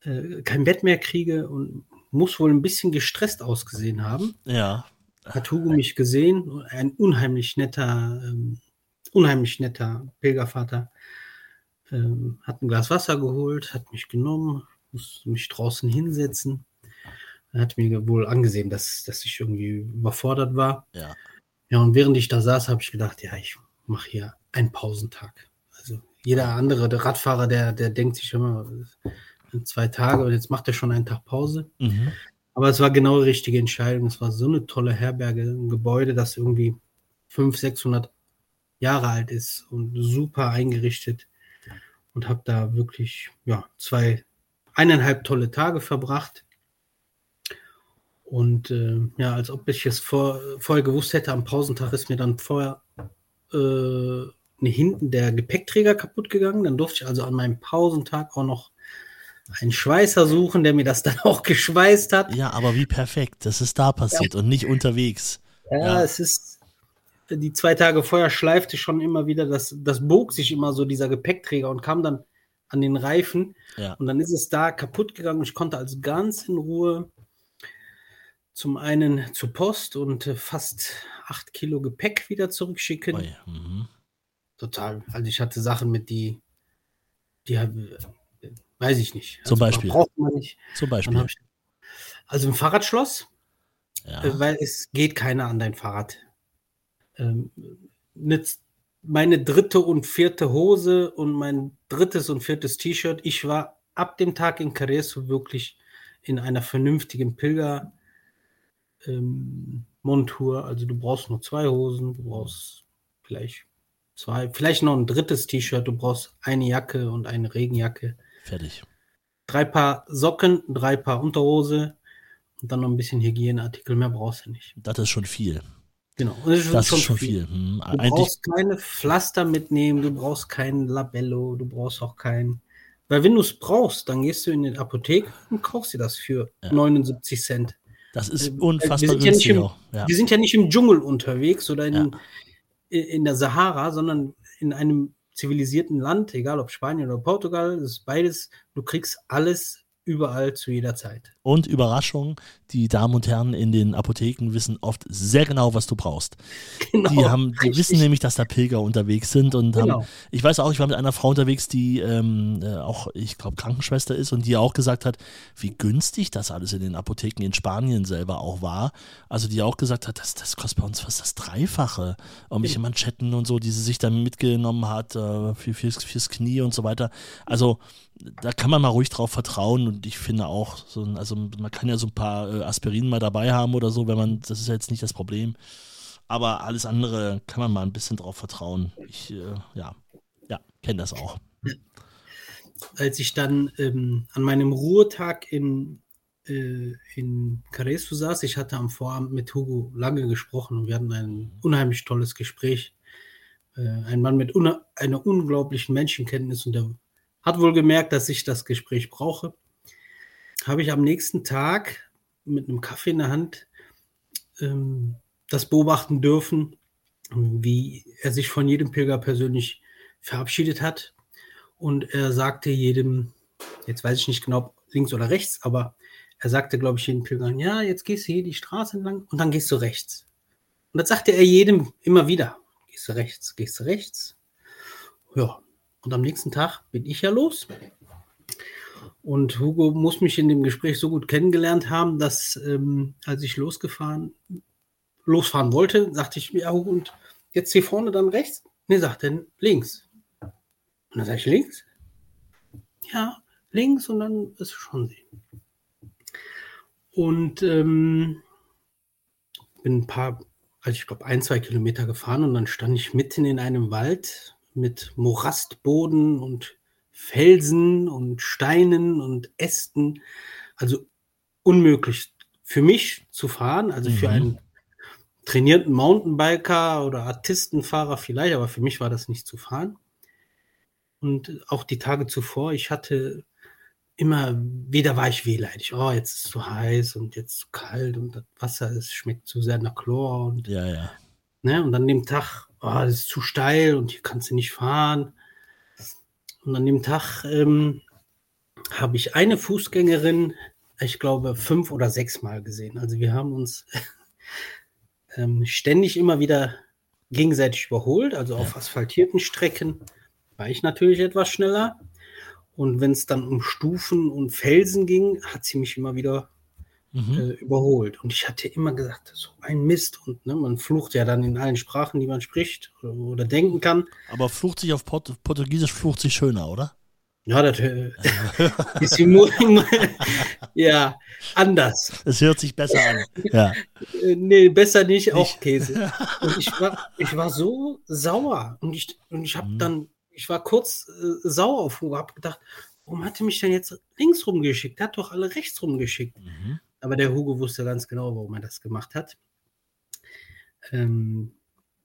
äh, kein Bett mehr kriege und muss wohl ein bisschen gestresst ausgesehen haben. Ja. Hat Hugo mich gesehen, ein unheimlich netter, ähm, unheimlich netter Pilgervater. Ähm, hat ein Glas Wasser geholt, hat mich genommen, musste mich draußen hinsetzen er hat mir wohl angesehen, dass, dass ich irgendwie überfordert war. Ja. Ja, und während ich da saß, habe ich gedacht, ja, ich mache hier einen Pausentag. Also jeder andere, der Radfahrer, der, der denkt sich immer zwei Tage und jetzt macht er schon einen Tag Pause. Mhm. Aber es war genau die richtige Entscheidung. Es war so eine tolle Herberge, ein Gebäude, das irgendwie 500, 600 Jahre alt ist und super eingerichtet. Und habe da wirklich ja, zwei, eineinhalb tolle Tage verbracht. Und äh, ja, als ob ich es vor, vorher gewusst hätte, am Pausentag ist mir dann vorher äh, hinten der Gepäckträger kaputt gegangen. Dann durfte ich also an meinem Pausentag auch noch einen Schweißer suchen, der mir das dann auch geschweißt hat. Ja, aber wie perfekt, das ist da passiert ja. und nicht unterwegs. Ja, ja, es ist, die zwei Tage vorher schleifte schon immer wieder, das, das bog sich immer so, dieser Gepäckträger und kam dann an den Reifen. Ja. Und dann ist es da kaputt gegangen. Ich konnte also ganz in Ruhe zum einen zur Post und äh, fast acht Kilo Gepäck wieder zurückschicken. Oh ja. mhm. Total. Also ich hatte Sachen mit, die, die äh, weiß ich nicht. Also Zum Beispiel. Braucht man nicht. Zum Beispiel. Ich, also ein Fahrradschloss, ja. äh, weil es geht keiner an dein Fahrrad. Ähm, nützt meine dritte und vierte Hose und mein drittes und viertes T-Shirt. Ich war ab dem Tag in Careso wirklich in einer vernünftigen Pilger ähm, Montur. Also du brauchst nur zwei Hosen, du brauchst vielleicht zwei, vielleicht noch ein drittes T-Shirt, du brauchst eine Jacke und eine Regenjacke. Fertig. Drei Paar Socken, drei Paar Unterhose und dann noch ein bisschen Hygieneartikel. Mehr brauchst du nicht. Das ist schon viel. Genau. Das ist, das schon, ist schon viel. viel. Hm, du Eigentlich brauchst keine Pflaster mitnehmen, du brauchst kein Labello, du brauchst auch kein. Weil wenn du es brauchst, dann gehst du in die Apotheke und kaufst dir das für ja. 79 Cent. Das ist äh, unfassbar wir günstig. Ja im, ja. Wir sind ja nicht im Dschungel unterwegs oder in, in der Sahara, sondern in einem zivilisierten Land, egal ob Spanien oder Portugal, das ist beides, du kriegst alles überall zu jeder Zeit. Und Überraschung, die Damen und Herren in den Apotheken wissen oft sehr genau, was du brauchst. Genau, die haben, die wissen nämlich, dass da Pilger unterwegs sind und genau. haben, ich weiß auch, ich war mit einer Frau unterwegs, die ähm, äh, auch, ich glaube, Krankenschwester ist und die auch gesagt hat, wie günstig das alles in den Apotheken in Spanien selber auch war. Also die auch gesagt hat, das, das kostet bei uns fast das Dreifache. Irgendwelche ja. Manschetten und so, die sie sich dann mitgenommen hat äh, für, fürs, fürs Knie und so weiter. Also da kann man mal ruhig drauf vertrauen und ich finde auch, so, also man kann ja so ein paar äh, Aspirin mal dabei haben oder so, wenn man, das ist ja jetzt nicht das Problem. Aber alles andere kann man mal ein bisschen drauf vertrauen. Ich, äh, ja, ja, kenne das auch. Als ich dann ähm, an meinem Ruhetag in, äh, in Caresu saß, ich hatte am Vorabend mit Hugo lange gesprochen und wir hatten ein unheimlich tolles Gespräch. Äh, ein Mann mit einer unglaublichen Menschenkenntnis und der hat wohl gemerkt, dass ich das Gespräch brauche. Habe ich am nächsten Tag mit einem Kaffee in der Hand ähm, das beobachten dürfen, wie er sich von jedem Pilger persönlich verabschiedet hat. Und er sagte jedem, jetzt weiß ich nicht genau, links oder rechts, aber er sagte, glaube ich, jedem Pilgern, ja, jetzt gehst du hier die Straße entlang und dann gehst du rechts. Und das sagte er jedem immer wieder. Gehst du rechts, gehst du rechts. Ja, und am nächsten Tag bin ich ja los. Und Hugo muss mich in dem Gespräch so gut kennengelernt haben, dass ähm, als ich losgefahren, losfahren wollte, sagte ich mir, ja, Hugo, und jetzt hier vorne dann rechts? Nee, sagt er links. Und dann sage ich links? Ja, links und dann ist schon sehen. Und ähm, bin ein paar, also ich glaube ein, zwei Kilometer gefahren und dann stand ich mitten in einem Wald mit Morastboden und Felsen und Steinen und Ästen. Also unmöglich für mich zu fahren, also mhm. für einen trainierten Mountainbiker oder Artistenfahrer vielleicht, aber für mich war das nicht zu fahren. Und auch die Tage zuvor, ich hatte immer wieder war ich wehleidig. Oh, jetzt ist es zu heiß und jetzt zu kalt und das Wasser ist, schmeckt zu sehr nach Chlor und ja, ja. Ne, und an dem Tag, oh, das ist zu steil und hier kannst du nicht fahren. Und an dem Tag ähm, habe ich eine Fußgängerin, ich glaube, fünf oder sechs Mal gesehen. Also wir haben uns ähm, ständig immer wieder gegenseitig überholt. Also auf asphaltierten Strecken war ich natürlich etwas schneller. Und wenn es dann um Stufen und Felsen ging, hat sie mich immer wieder mhm. äh, überholt. Und ich hatte immer gesagt, so ein Mist. Und ne, man flucht ja dann in allen Sprachen, die man spricht oder, oder denken kann. Aber flucht sich auf Port Portugiesisch flucht sich schöner, oder? Ja, das äh, ist ja anders. Es hört sich besser an. Ja. Äh, nee, besser nicht, auch Käse. Und ich war, ich war so sauer. Und ich, und ich habe mhm. dann, ich war kurz äh, sauer auf Hugo, habe gedacht, warum hat er mich denn jetzt links rumgeschickt? Er hat doch alle rechts rumgeschickt. Mhm. Aber der Hugo wusste ganz genau, warum er das gemacht hat. Ähm,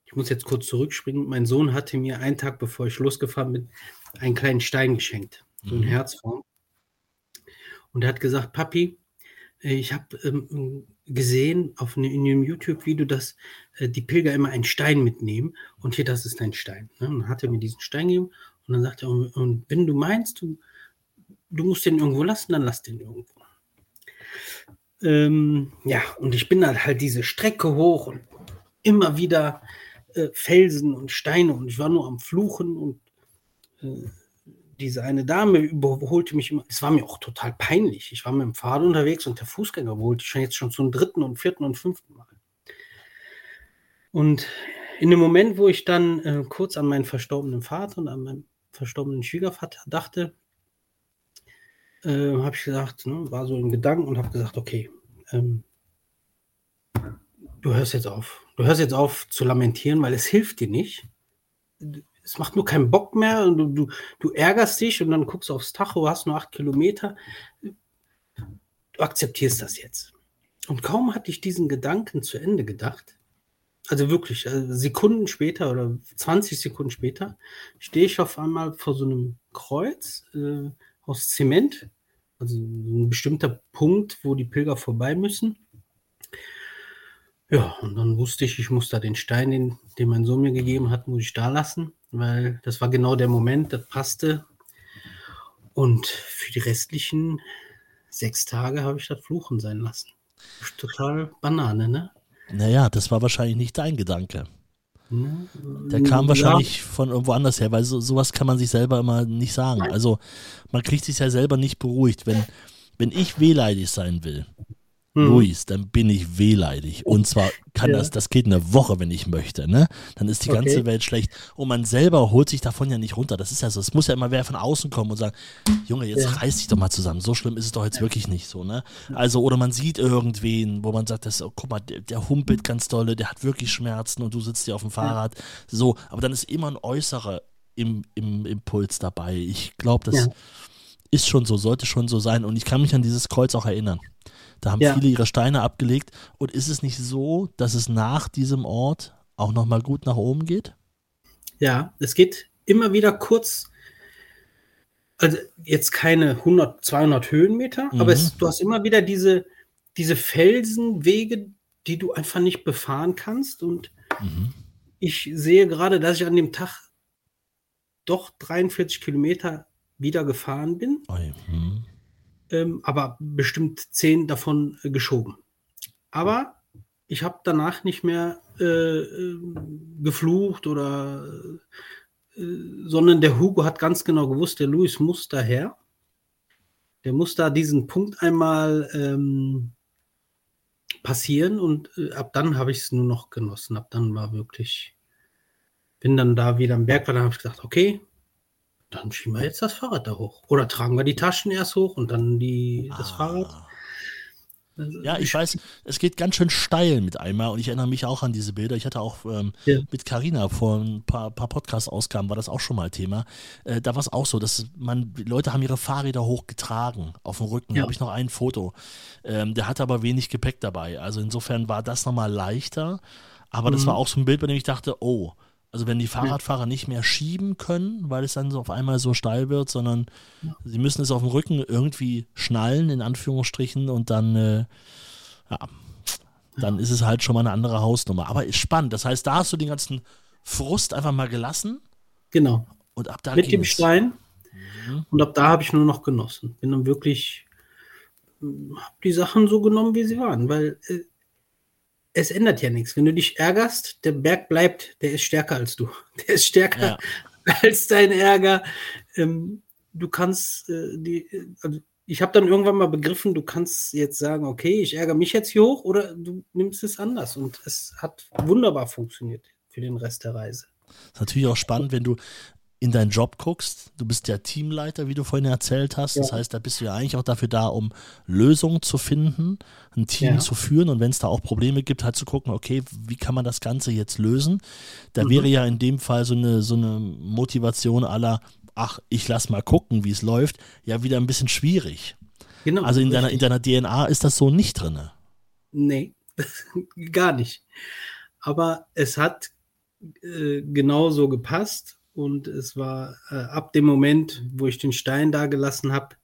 ich muss jetzt kurz zurückspringen. Mein Sohn hatte mir einen Tag, bevor ich losgefahren bin, einen kleinen Stein geschenkt. So ein mhm. Herzform. Und er hat gesagt, Papi, äh, ich habe ähm, gesehen auf ne, in einem YouTube-Video, dass äh, die Pilger immer einen Stein mitnehmen. Und hier, das ist ein Stein. Ne? Und dann hat er mir diesen Stein gegeben. Und dann sagt er, und, und wenn du meinst, du, du musst den irgendwo lassen, dann lass den irgendwo. Ähm, ja, und ich bin dann halt diese Strecke hoch und immer wieder äh, Felsen und Steine und ich war nur am Fluchen und äh, diese eine Dame überholte mich immer. Es war mir auch total peinlich. Ich war mit dem Fahrrad unterwegs und der Fußgänger ich schon jetzt schon zum dritten und vierten und fünften Mal. Und in dem Moment, wo ich dann äh, kurz an meinen verstorbenen Vater und an meinen verstorbenen Schwiegervater dachte, äh, habe ich gesagt, ne, war so in Gedanken und habe gesagt, okay, ähm, du hörst jetzt auf. Du hörst jetzt auf zu lamentieren, weil es hilft dir nicht. Es macht nur keinen Bock mehr du, du, du ärgerst dich und dann guckst du aufs Tacho, hast nur acht Kilometer. Du akzeptierst das jetzt. Und kaum hatte ich diesen Gedanken zu Ende gedacht, also wirklich, also Sekunden später oder 20 Sekunden später, stehe ich auf einmal vor so einem Kreuz äh, aus Zement, also ein bestimmter Punkt, wo die Pilger vorbei müssen. Ja, und dann wusste ich, ich muss da den Stein, den, den mein Sohn mir gegeben hat, muss ich da lassen, weil das war genau der Moment, das passte. Und für die restlichen sechs Tage habe ich das Fluchen sein lassen. Total Banane, ne? Naja, das war wahrscheinlich nicht dein Gedanke. Der kam wahrscheinlich ja. von irgendwo anders her, weil so, sowas kann man sich selber immer nicht sagen. Also man kriegt sich ja selber nicht beruhigt. Wenn, wenn ich wehleidig sein will, hm. Luis, dann bin ich wehleidig. Und zwar kann ja. das, das geht eine Woche, wenn ich möchte, ne? Dann ist die okay. ganze Welt schlecht. Und man selber holt sich davon ja nicht runter. Das ist ja so. Es muss ja immer wer von außen kommen und sagen, Junge, jetzt ja. reiß dich doch mal zusammen. So schlimm ist es doch jetzt wirklich nicht so, ne? Also, oder man sieht irgendwen, wo man sagt, das, oh, guck mal, der, der, humpelt ganz dolle, der hat wirklich Schmerzen und du sitzt hier auf dem Fahrrad. So, aber dann ist immer ein äußerer im, im Impuls dabei. Ich glaube, das ist schon so, sollte schon so sein. Und ich kann mich an dieses Kreuz auch erinnern. Da haben ja. viele ihre Steine abgelegt. Und ist es nicht so, dass es nach diesem Ort auch nochmal gut nach oben geht? Ja, es geht immer wieder kurz, also jetzt keine 100, 200 Höhenmeter, mhm. aber es, du hast immer wieder diese, diese Felsenwege, die du einfach nicht befahren kannst. Und mhm. ich sehe gerade, dass ich an dem Tag doch 43 Kilometer wieder gefahren bin. Mhm ähm, aber bestimmt zehn davon äh, geschoben. Aber ich habe danach nicht mehr äh, äh, geflucht oder, äh, sondern der Hugo hat ganz genau gewusst, der Luis muss daher. Der muss da diesen Punkt einmal ähm, passieren und äh, ab dann habe ich es nur noch genossen. Ab dann war wirklich, bin dann da wieder am Berg, weil dann habe ich gesagt, okay, dann schieben wir jetzt das Fahrrad da hoch. Oder tragen wir die Taschen erst hoch und dann die, das ah. Fahrrad. Ja, ich weiß, es geht ganz schön steil mit einmal und ich erinnere mich auch an diese Bilder. Ich hatte auch ähm, ja. mit Carina vor ein paar, paar Podcast-Ausgaben, war das auch schon mal Thema. Äh, da war es auch so, dass man, Leute haben ihre Fahrräder hochgetragen auf dem Rücken. Ja. Da habe ich noch ein Foto. Ähm, der hatte aber wenig Gepäck dabei. Also insofern war das nochmal leichter. Aber mhm. das war auch so ein Bild, bei dem ich dachte, oh, also wenn die Fahrradfahrer nicht mehr schieben können, weil es dann so auf einmal so steil wird, sondern ja. sie müssen es auf dem Rücken irgendwie schnallen, in Anführungsstrichen, und dann, äh, ja, dann ja. ist es halt schon mal eine andere Hausnummer. Aber ist spannend. Das heißt, da hast du den ganzen Frust einfach mal gelassen. Genau. Und ab da Mit dem Stein. Mhm. Und ab da habe ich nur noch genossen. Bin dann wirklich, hm, habe die Sachen so genommen, wie sie waren, weil äh, es ändert ja nichts. Wenn du dich ärgerst, der Berg bleibt, der ist stärker als du. Der ist stärker ja. als dein Ärger. Ähm, du kannst äh, die, also ich habe dann irgendwann mal begriffen, du kannst jetzt sagen, okay, ich ärgere mich jetzt hier hoch oder du nimmst es anders. Und es hat wunderbar funktioniert für den Rest der Reise. Das ist natürlich auch spannend, wenn du in deinen Job guckst, du bist ja Teamleiter, wie du vorhin erzählt hast. Ja. Das heißt, da bist du ja eigentlich auch dafür da, um Lösungen zu finden, ein Team ja. zu führen und wenn es da auch Probleme gibt, halt zu gucken, okay, wie kann man das Ganze jetzt lösen? Da mhm. wäre ja in dem Fall so eine, so eine Motivation aller, ach, ich lass mal gucken, wie es läuft, ja wieder ein bisschen schwierig. Genau. Also in deiner, in deiner DNA ist das so nicht drin. Nee, gar nicht. Aber es hat äh, genauso gepasst und es war äh, ab dem Moment, wo ich den Stein da gelassen habe,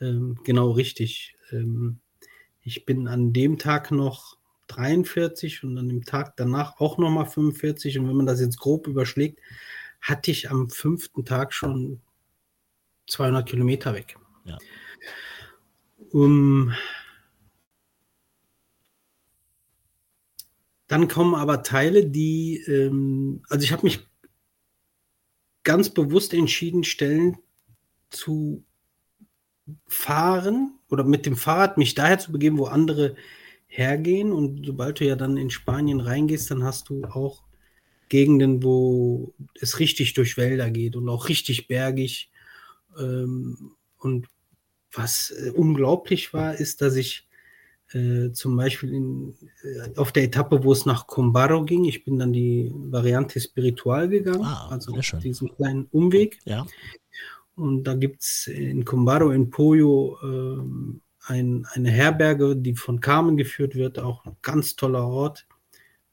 ähm, genau richtig. Ähm, ich bin an dem Tag noch 43 und an dem Tag danach auch noch mal 45 und wenn man das jetzt grob überschlägt, hatte ich am fünften Tag schon 200 Kilometer weg. Ja. Um, dann kommen aber Teile, die, ähm, also ich habe mich ganz bewusst entschieden, Stellen zu fahren oder mit dem Fahrrad mich daher zu begeben, wo andere hergehen. Und sobald du ja dann in Spanien reingehst, dann hast du auch Gegenden, wo es richtig durch Wälder geht und auch richtig bergig. Ähm, und was äh, unglaublich war, ist, dass ich äh, zum Beispiel in, äh, auf der Etappe, wo es nach Combaro ging, ich bin dann die Variante Spiritual gegangen, Ah, also diesen kleinen Umweg. Ja. Und da gibt es in Combaro, in Poyo, ähm, ein, eine Herberge, die von Carmen geführt wird, auch ein ganz toller Ort,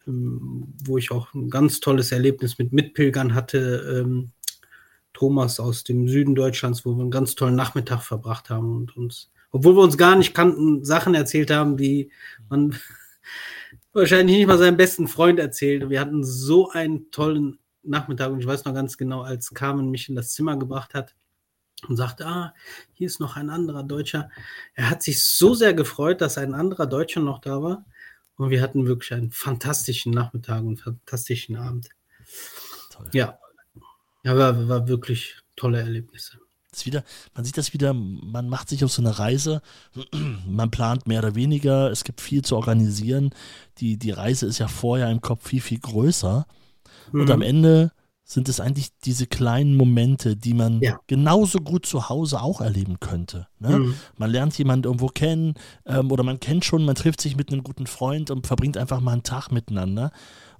ähm, wo ich auch ein ganz tolles Erlebnis mit Mitpilgern hatte. Ähm, Thomas aus dem Süden Deutschlands, wo wir einen ganz tollen Nachmittag verbracht haben und uns, obwohl wir uns gar nicht kannten, Sachen erzählt haben, die man wahrscheinlich nicht mal seinem besten Freund erzählt. Wir hatten so einen tollen Nachmittag und ich weiß noch ganz genau, als Carmen mich in das Zimmer gebracht hat und sagte, ah, hier ist noch ein anderer Deutscher. Er hat sich so sehr gefreut, dass ein anderer Deutscher noch da war. Und wir hatten wirklich einen fantastischen Nachmittag und einen fantastischen Abend. Toll. Ja, ja war, war wirklich tolle Erlebnisse. Das wieder, man sieht das wieder, man macht sich auf so eine Reise, man plant mehr oder weniger, es gibt viel zu organisieren. Die, die Reise ist ja vorher im Kopf viel, viel größer. Und Mhm. am Ende sind es eigentlich diese kleinen Momente, die man Ja. genauso gut zu Hause auch erleben könnte. Ne? Mhm. Man lernt jemanden irgendwo kennen ähm, oder man kennt schon, man trifft sich mit einem guten Freund und verbringt einfach mal einen Tag miteinander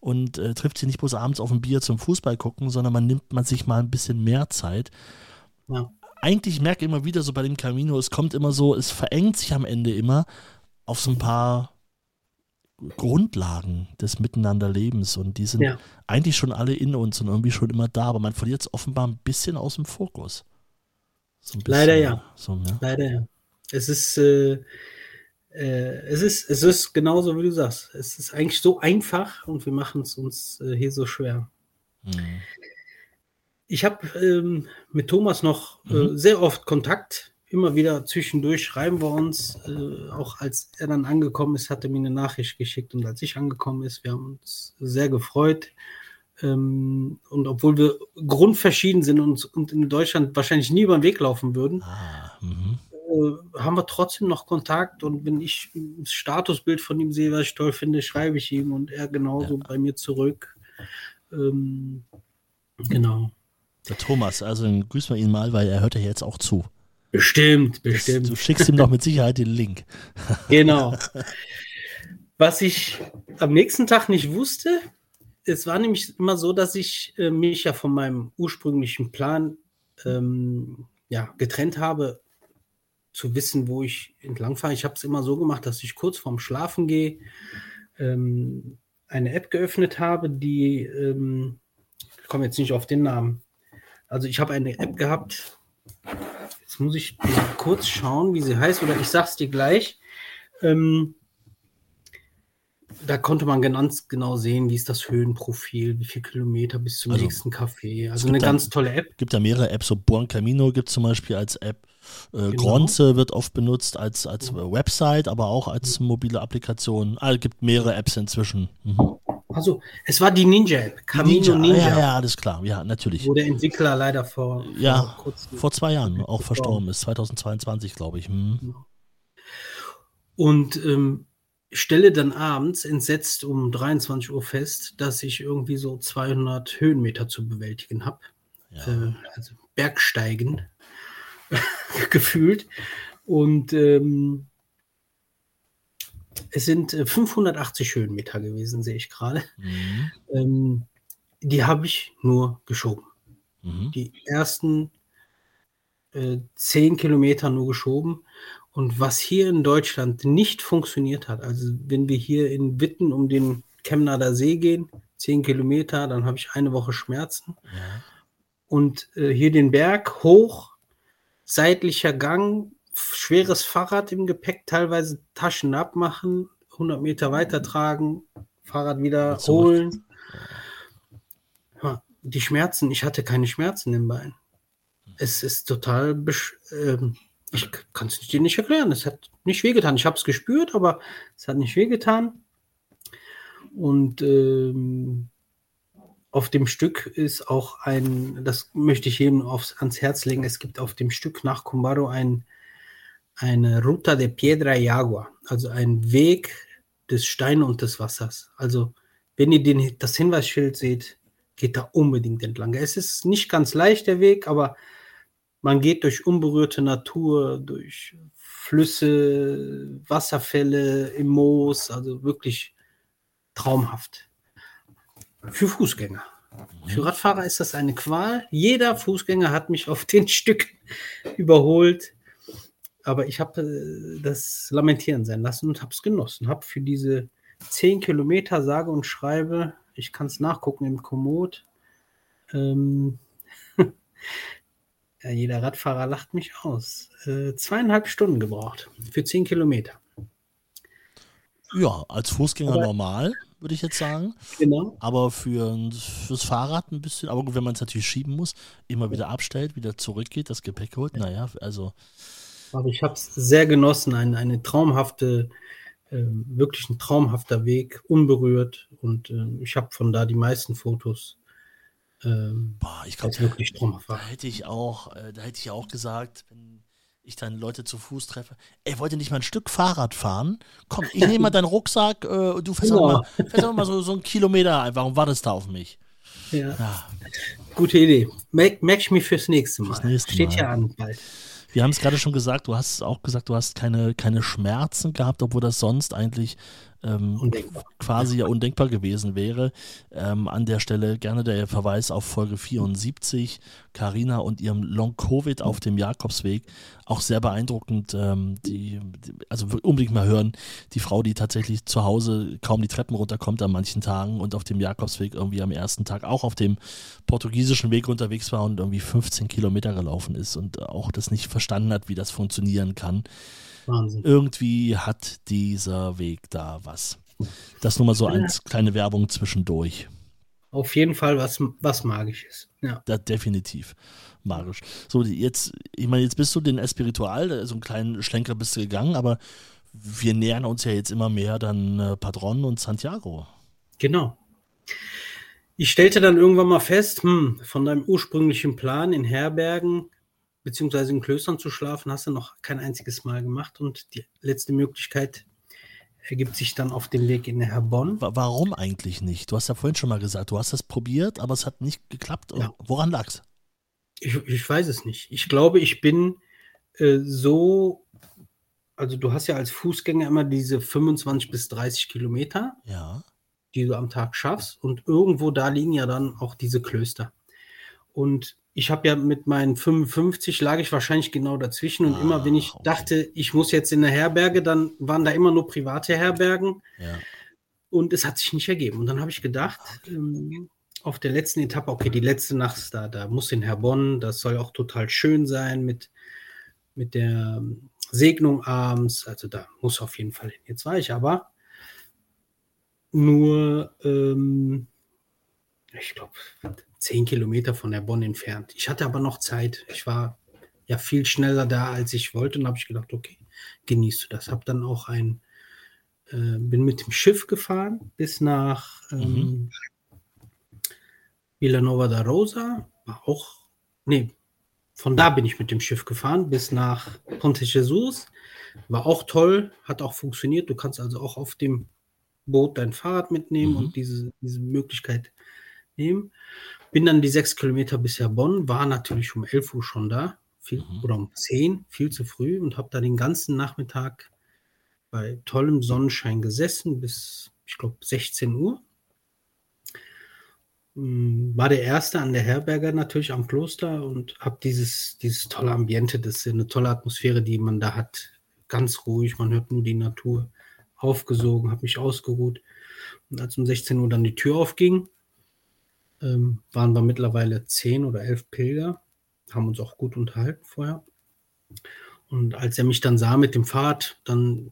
und äh, trifft sich nicht bloß abends auf ein Bier zum Fußball gucken, sondern man nimmt man sich mal ein bisschen mehr Zeit. Ja. Eigentlich merke ich immer wieder so bei dem Camino, es kommt immer so, es verengt sich am Ende immer auf so ein paar Grundlagen des Miteinanderlebens und die sind Ja. eigentlich schon alle in uns und irgendwie schon immer da, aber man verliert es offenbar ein bisschen aus dem Fokus. So ein Leider ja. So, ne? Leider ja. Es ist, äh, äh, es ist, es ist genauso wie du sagst. Es ist eigentlich so einfach und wir machen es uns äh, hier so schwer. Mhm. Ich habe ähm, mit Thomas noch äh, Mhm. sehr oft Kontakt. Immer wieder zwischendurch schreiben wir uns. Äh, auch als er dann angekommen ist, hat er mir eine Nachricht geschickt und als ich angekommen ist, wir haben uns sehr gefreut. Ähm, und obwohl wir grundverschieden sind und, und in Deutschland wahrscheinlich nie über den Weg laufen würden, Ah, mhm. äh, haben wir trotzdem noch Kontakt und wenn ich das Statusbild von ihm sehe, was ich toll finde, schreibe ich ihm und er genauso bei mir zurück. Ähm, genau. Der Thomas, also dann grüßen wir ihn mal, weil er hört ja jetzt auch zu. Bestimmt, Das, bestimmt. du schickst ihm doch mit Sicherheit den Link. Genau. Was ich am nächsten Tag nicht wusste, es war nämlich immer so, dass ich äh, mich ja von meinem ursprünglichen Plan ähm, ja, getrennt habe, zu wissen, wo ich entlang fahre. Ich habe es immer so gemacht, dass ich kurz vorm Schlafen gehe, ähm, eine App geöffnet habe, die, ähm, ich komme jetzt nicht auf den Namen. Also ich habe eine App gehabt, jetzt muss ich kurz schauen, wie sie heißt, oder ich sag's dir gleich. Ähm, da konnte man ganz genau sehen, wie ist das Höhenprofil, wie viele Kilometer bis zum Also, nächsten Café. Also eine da- ganz tolle App. gibt ja mehrere Apps, so Buon Camino gibt es zum Beispiel als App. Äh, Genau. Gronze wird oft benutzt als, als Website, aber auch als mobile Applikation. Ah, es gibt mehrere Apps inzwischen. Mhm. Also es war die Ninja-App, Camino Ah, Ninja, Ja, ja, alles klar. Ja, natürlich. wo der Entwickler leider vor, Ja, vor Vor zwei Jahren auch Verstorben. verstorben ist, 2022, glaube ich. Hm. Und ähm, stelle dann abends entsetzt um 23 Uhr fest, dass ich irgendwie so 200 Höhenmeter zu bewältigen habe. Ja. Äh, also Bergsteigen gefühlt. Und ähm, es sind äh, 580 Höhenmeter gewesen, sehe ich gerade. Mhm. Ähm, die habe ich nur geschoben. Mhm. die ersten äh, zehn Kilometer nur geschoben. Und was hier in Deutschland nicht funktioniert hat, also wenn wir hier in Witten um den Chemnader See gehen, zehn Kilometer, dann habe ich eine Woche Schmerzen. Ja. Und äh, hier den Berg hoch, seitlicher Gang, schweres Fahrrad im Gepäck, teilweise Taschen abmachen, 100 Meter weiter tragen, Fahrrad wieder holen. Ja, die Schmerzen, ich hatte keine Schmerzen im Bein. Es ist total, ähm, ich kann es dir nicht erklären. Es hat nicht wehgetan. Ich habe es gespürt, aber es hat nicht wehgetan. Und ähm, auf dem Stück ist auch ein, das möchte ich jedem aufs, ans Herz legen, es gibt auf dem Stück nach Cumbaro ein, eine Ruta de Piedra y Agua, also ein Weg des Steine und des Wassers. Also wenn ihr den, das Hinweisschild seht, geht da unbedingt entlang. Es ist nicht ganz leicht der Weg, aber man geht durch unberührte Natur, durch Flüsse, Wasserfälle im Moos, also wirklich traumhaft. Für Fußgänger. Für Radfahrer ist das eine Qual. Jeder Fußgänger hat mich auf den Stück überholt. Aber ich habe äh, das lamentieren sein lassen und habe es genossen. Habe für diese 10 Kilometer sage und schreibe, ich kann es nachgucken im Komoot. Ähm, ja, jeder Radfahrer lacht mich aus. Äh, zweieinhalb Stunden gebraucht für 10 Kilometer. Ja, als Fußgänger aber, normal, würde ich jetzt sagen. Genau. Aber für, fürs Fahrrad ein bisschen, aber wenn man es natürlich schieben muss, immer wieder abstellt, wieder zurückgeht, das Gepäck holt, naja, also. Aber ich habe es sehr genossen, eine, eine traumhafte, äh, wirklich ein traumhafter Weg, unberührt. Und äh, ich habe von da die meisten Fotos. Ähm, Boah, ich glaube, wirklich traumhaft war. Da hätte ich auch, äh, da hätte ich auch gesagt, wenn ich dann Leute zu Fuß treffe, ey, wollt ihr nicht mal ein Stück Fahrrad fahren? Komm, ich nehme mal deinen Rucksack, äh, du fährst, ja. auch mal, fährst auch mal so, so einen Kilometer einfach und wartest da auf mich. Ja. ja. Gute Idee. Merke merk ich mir fürs nächste Mal. Fürs nächste Steht ja an bald. Wir haben es gerade schon gesagt, du hast auch gesagt, du hast keine, keine Schmerzen gehabt, obwohl das sonst eigentlich ähm, quasi ja undenkbar gewesen wäre. Ähm, an der Stelle gerne der Verweis auf Folge 74, Carina und ihrem Long-Covid auf dem Jakobsweg. Auch sehr beeindruckend. Ähm, die, die, also unbedingt mal hören. Die Frau, die tatsächlich zu Hause kaum die Treppen runterkommt an manchen Tagen und auf dem Jakobsweg irgendwie am ersten Tag auch auf dem portugiesischen Weg unterwegs war und irgendwie 15 Kilometer gelaufen ist und auch das nicht verstanden hat, wie das funktionieren kann. Wahnsinn. Irgendwie hat dieser Weg da was. Das nur mal so eine kleine Werbung zwischendurch. Auf jeden Fall was, was magisches. Ja. Das definitiv magisch. So, jetzt, ich meine, jetzt bist du den Espiritual, so einen kleinen Schlenker bist du gegangen, aber wir nähern uns ja jetzt immer mehr dann äh, Padron und Santiago. Genau. Ich stellte dann irgendwann mal fest, hm, von deinem ursprünglichen Plan in Herbergen beziehungsweise in Klöstern zu schlafen, hast du noch kein einziges Mal gemacht und die letzte Möglichkeit ergibt sich dann auf dem Weg in Herbonn. Warum eigentlich nicht? Du hast ja vorhin schon mal gesagt, du hast das probiert, aber es hat nicht geklappt. Ja. Woran lag es? Ich, ich, weiß es nicht. Ich glaube, ich bin äh, so, also du hast ja als Fußgänger immer diese 25 bis 30 Kilometer, ja. die du am Tag schaffst und irgendwo da liegen ja dann auch diese Klöster. Und ich habe ja mit meinen 55 lag ich wahrscheinlich genau dazwischen und ah, immer wenn ich okay. dachte, ich muss jetzt in eine Herberge, dann waren da immer nur private Herbergen ja. und es hat sich nicht ergeben. Und dann habe ich gedacht, ähm, auf der letzten Etappe, okay, die letzte Nacht da, da muss in Herbonn, das soll auch total schön sein mit, mit der Segnung abends, also da muss auf jeden Fall hin. Jetzt war ich aber nur, ähm, ich glaube, zehn Kilometer von der Bonn entfernt. Ich hatte aber noch Zeit. Ich war ja viel schneller da, als ich wollte und habe ich gedacht, okay, genießt du das. Habe dann auch ein, äh, bin mit dem Schiff gefahren bis nach ähm, mhm. Villanova da Rosa. War auch, nee, von da bin ich mit dem Schiff gefahren bis nach Ponte Jesus. War auch toll, hat auch funktioniert. Du kannst also auch auf dem Boot dein Fahrrad mitnehmen mhm. und diese, diese Möglichkeit nehmen. Bin dann die sechs Kilometer bisher Bonn, war natürlich um 11 Uhr schon da, viel, mhm. oder um 10, viel zu früh und habe da den ganzen Nachmittag bei tollem Sonnenschein gesessen bis, ich glaube, 16 Uhr. Hm, war der Erste an der Herberge natürlich am Kloster und habe dieses, dieses tolle Ambiente, das ist eine tolle Atmosphäre, die man da hat. Ganz ruhig, man hört nur die Natur. Aufgesogen, habe mich ausgeruht. Und als um 16 Uhr dann die Tür aufging, ähm, waren wir mittlerweile zehn oder elf Pilger, haben uns auch gut unterhalten vorher. Und als er mich dann sah mit dem Fahrrad, dann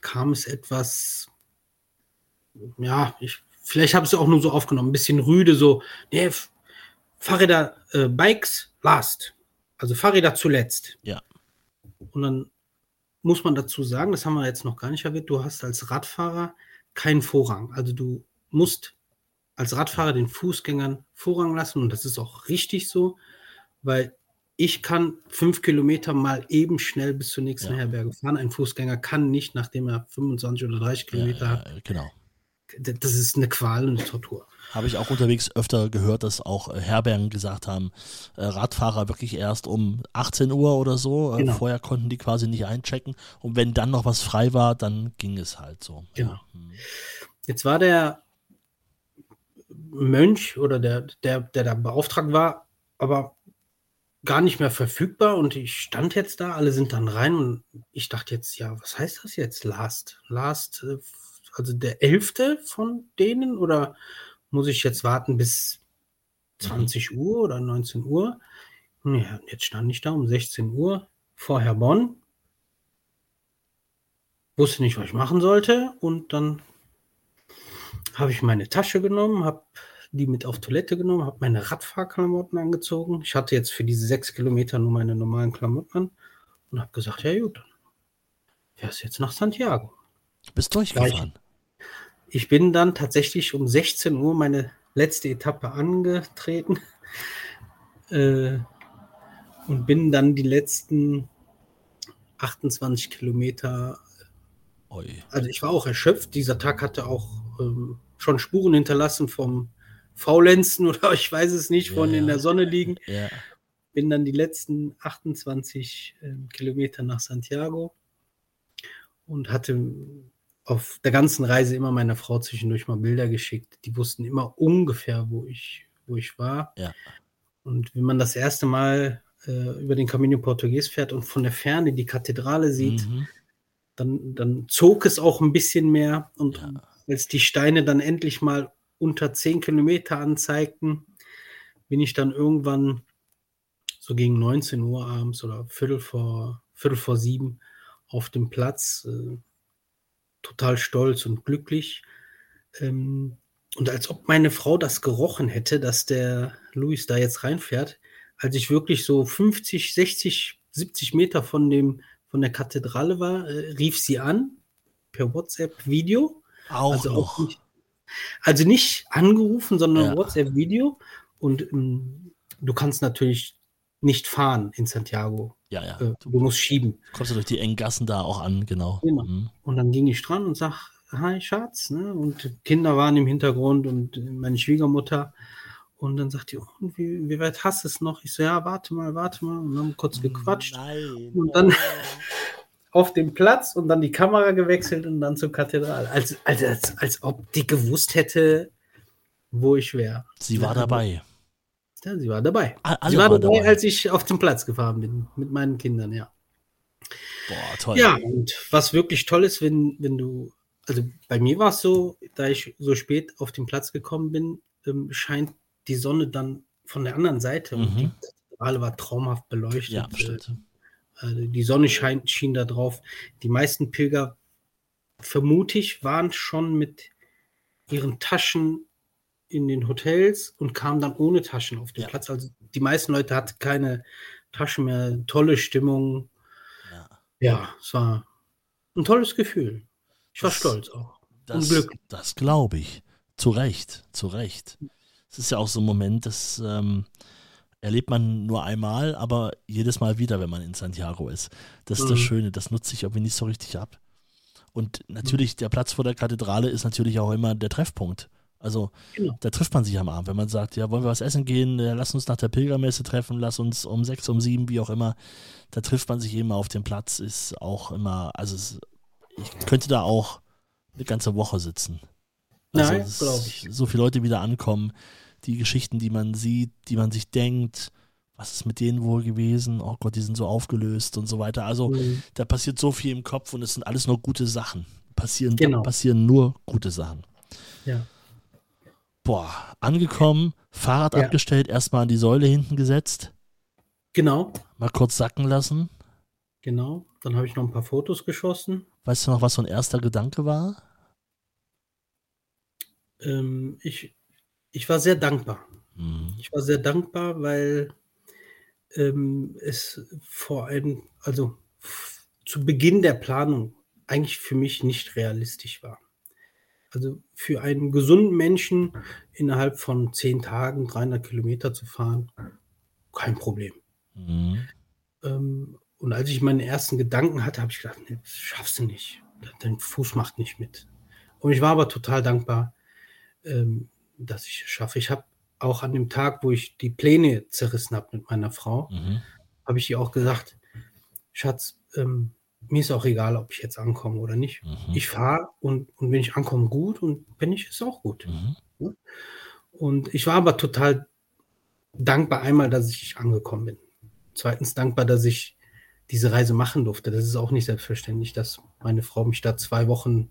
kam es etwas, ja, ich, vielleicht habe ich es auch nur so aufgenommen, ein bisschen rüde, so, nee, Fahrräder, äh, Bikes last, also Fahrräder zuletzt. Ja. Und dann muss man dazu sagen, das haben wir jetzt noch gar nicht erwähnt, du hast als Radfahrer keinen Vorrang. Also du musst als Radfahrer den Fußgängern Vorrang lassen und das ist auch richtig so, weil ich kann fünf Kilometer mal eben schnell bis zur nächsten ja. Herberge fahren. Ein Fußgänger kann nicht, nachdem er 25 oder 30 Kilometer ja, hat, genau. das ist eine Qual und eine Tortur. Habe ich auch unterwegs öfter gehört, dass auch äh, Herbergen gesagt haben, äh, Radfahrer wirklich erst um 18 Uhr oder so. Äh, genau. Vorher konnten die quasi nicht einchecken. Und wenn dann noch was frei war, dann ging es halt so. Genau. Ja. Hm. Jetzt war der Mönch oder der, der, der da beauftragt war, aber gar nicht mehr verfügbar und ich stand jetzt da, alle sind dann rein und ich dachte jetzt, ja, was heißt das jetzt? Last, last, äh, also der elfte von denen oder muss ich jetzt warten bis 20 Uhr oder 19 Uhr? Ja, jetzt stand ich da um 16 Uhr vor Herr Bonn, wusste nicht, was ich machen sollte und dann habe ich meine Tasche genommen, habe die mit auf Toilette genommen, habe meine Radfahrklamotten angezogen. Ich hatte jetzt für diese sechs Kilometer nur meine normalen Klamotten an und habe gesagt, ja gut, dann fährst jetzt nach Santiago. Du bist durchgefahren. Ich, ich bin dann tatsächlich um 16 Uhr meine letzte Etappe angetreten äh, und bin dann die letzten 28 Kilometer. Oi. Also ich war auch erschöpft. Dieser Tag hatte auch ähm, schon Spuren hinterlassen vom Faulenzen oder ich weiß es nicht, von ja, in der Sonne liegen. Ja. Bin dann die letzten 28 äh, Kilometer nach Santiago und hatte auf der ganzen Reise immer meiner Frau zwischendurch mal Bilder geschickt. Die wussten immer ungefähr, wo ich, wo ich war. Ja. Und wenn man das erste Mal äh, über den Camino Portugues fährt und von der Ferne die Kathedrale sieht, mhm. dann, dann zog es auch ein bisschen mehr. Und ja. Als die Steine dann endlich mal unter 10 Kilometer anzeigten, bin ich dann irgendwann so gegen 19 Uhr abends oder Viertel vor, Viertel vor sieben auf dem Platz, äh, total stolz und glücklich. Ähm, und als ob meine Frau das gerochen hätte, dass der Luis da jetzt reinfährt, als ich wirklich so 50, 60, 70 Meter von, dem, von der Kathedrale war, äh, rief sie an per WhatsApp-Video. Auch also noch. Auch nicht, also nicht angerufen, sondern ja. WhatsApp-Video. Und ähm, du kannst natürlich nicht fahren in Santiago. Ja, ja. Äh, du musst schieben. Kommst du durch die engen Gassen da auch an, genau. genau. Mhm. Und dann ging ich dran und sag, hi Schatz, ne? Und Kinder waren im Hintergrund und meine Schwiegermutter. Und dann sagt die, oh, wie, wie weit hast du es noch? Ich so, ja, warte mal, warte mal. Und haben kurz gequatscht. Nein. Und dann auf dem Platz und dann die Kamera gewechselt und dann zur Kathedrale. Als, als, als, als ob die gewusst hätte, wo ich wäre. Sie war dabei. Ja, sie war dabei. Alle sie war dabei, dabei, als ich auf den Platz gefahren bin mit meinen Kindern, ja. Boah, toll. Ja, und was wirklich toll ist, wenn, wenn du, also bei mir war es so, da ich so spät auf den Platz gekommen bin, ähm, scheint die Sonne dann von der anderen Seite mhm. und die Kathedrale war traumhaft beleuchtet. Ja, bestimmt. Also die Sonne scheint, schien da drauf. Die meisten Pilger, vermute ich, waren schon mit ihren Taschen in den Hotels und kamen dann ohne Taschen auf den ja. Platz. Also die meisten Leute hatten keine Taschen mehr. Tolle Stimmung. Ja, ja es war ein tolles Gefühl. Ich war das, stolz auch. Das, Glück. Das glaube ich. Zu Recht, zu Recht. Es ist ja auch so ein Moment, dass ähm, erlebt man nur einmal, aber jedes Mal wieder, wenn man in Santiago ist. Das ist mhm. das Schöne, das nutze ich irgendwie nicht so richtig ab. Und natürlich, der Platz vor der Kathedrale ist natürlich auch immer der Treffpunkt. Also genau. da trifft man sich am Abend, wenn man sagt, ja, wollen wir was essen gehen, lass uns nach der Pilgermesse treffen, lass uns um sechs, um sieben, wie auch immer. Da trifft man sich immer auf dem Platz, ist auch immer, also es, ich könnte da auch eine ganze Woche sitzen. Also Nein, glaube ich. So viele Leute wieder ankommen die Geschichten, die man sieht, die man sich denkt, was ist mit denen wohl gewesen? Oh Gott, die sind so aufgelöst und so weiter. Also mhm. da passiert so viel im Kopf und es sind alles nur gute Sachen. Passieren, genau. passieren nur gute Sachen. Ja. Boah, angekommen, Fahrrad ja. abgestellt, erstmal an die Säule hinten gesetzt. Genau. Mal kurz sacken lassen. Genau. Dann habe ich noch ein paar Fotos geschossen. Weißt du noch, was so ein erster Gedanke war? Ähm, ich, ich war sehr dankbar. Mhm. Ich war sehr dankbar, weil ähm, es vor allem, also zu Beginn der Planung eigentlich für mich nicht realistisch war. Also für einen gesunden Menschen innerhalb von zehn Tagen 300 Kilometer zu fahren, kein Problem. Mhm. Ähm, und als ich meine ersten Gedanken hatte, habe ich gedacht, nee, das schaffst du nicht. Dein Fuß macht nicht mit. Und ich war aber total dankbar, ähm, dass ich es schaffe. Ich habe auch an dem Tag, wo ich die Pläne zerrissen habe mit meiner Frau, Mhm. habe ich ihr auch gesagt, Schatz, ähm, mir ist auch egal, ob ich jetzt ankomme oder nicht. Mhm. Ich fahre und, und wenn ich ankomme, gut und wenn nicht, ist auch gut. Mhm. Und ich war aber total dankbar einmal, dass ich angekommen bin. Zweitens dankbar, dass ich diese Reise machen durfte. Das ist auch nicht selbstverständlich, dass meine Frau mich da zwei Wochen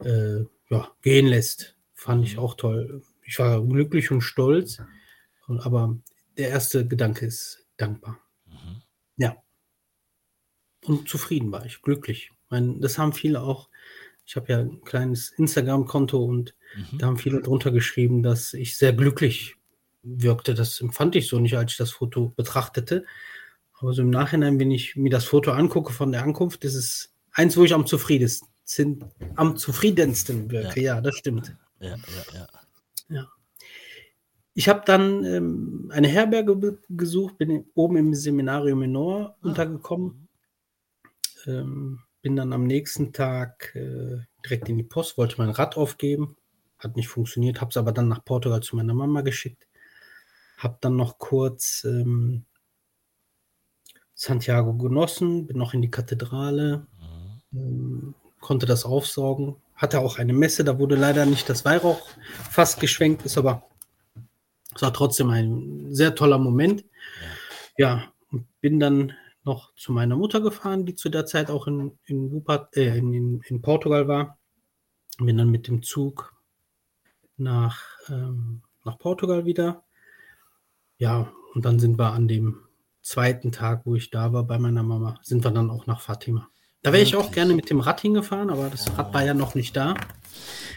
äh, ja, gehen lässt. Fand ich auch toll. Ich war glücklich und stolz. Aber der erste Gedanke ist dankbar. Ja. Und zufrieden war ich, glücklich. Ich meine, das haben viele auch. Ich habe ja ein kleines Instagram-Konto und Mhm. da haben viele drunter geschrieben, dass ich sehr glücklich wirkte. Das empfand ich so nicht, als ich das Foto betrachtete. Aber so im Nachhinein, wenn ich mir das Foto angucke von der Ankunft, das ist eins, wo ich am zufriedensten, am zufriedensten wirke. Ja, das stimmt. Ja, ja, ja. Ich habe dann ähm, eine Herberge be- gesucht, bin oben im Seminarium Menor untergekommen. Ähm, bin dann am nächsten Tag äh, direkt in die Post, wollte mein Rad aufgeben. Hat nicht funktioniert, habe es aber dann nach Portugal zu meiner Mama geschickt. Habe dann noch kurz ähm, Santiago genossen, bin noch in die Kathedrale, ähm, konnte das aufsaugen. Hatte auch eine Messe, da wurde leider nicht das Weihrauch fast geschwenkt, ist aber es war trotzdem ein sehr toller Moment. Ja, und bin dann noch zu meiner Mutter gefahren, die zu der Zeit auch in, in, Wupert, äh, in, in, Portugal war. Bin dann mit dem Zug nach, ähm, nach Portugal wieder. Ja, und dann sind wir an dem zweiten Tag, wo ich da war bei meiner Mama, sind wir dann auch nach Fatima. Da wäre ich auch gerne mit dem Rad hingefahren, aber das Rad war ja noch nicht da.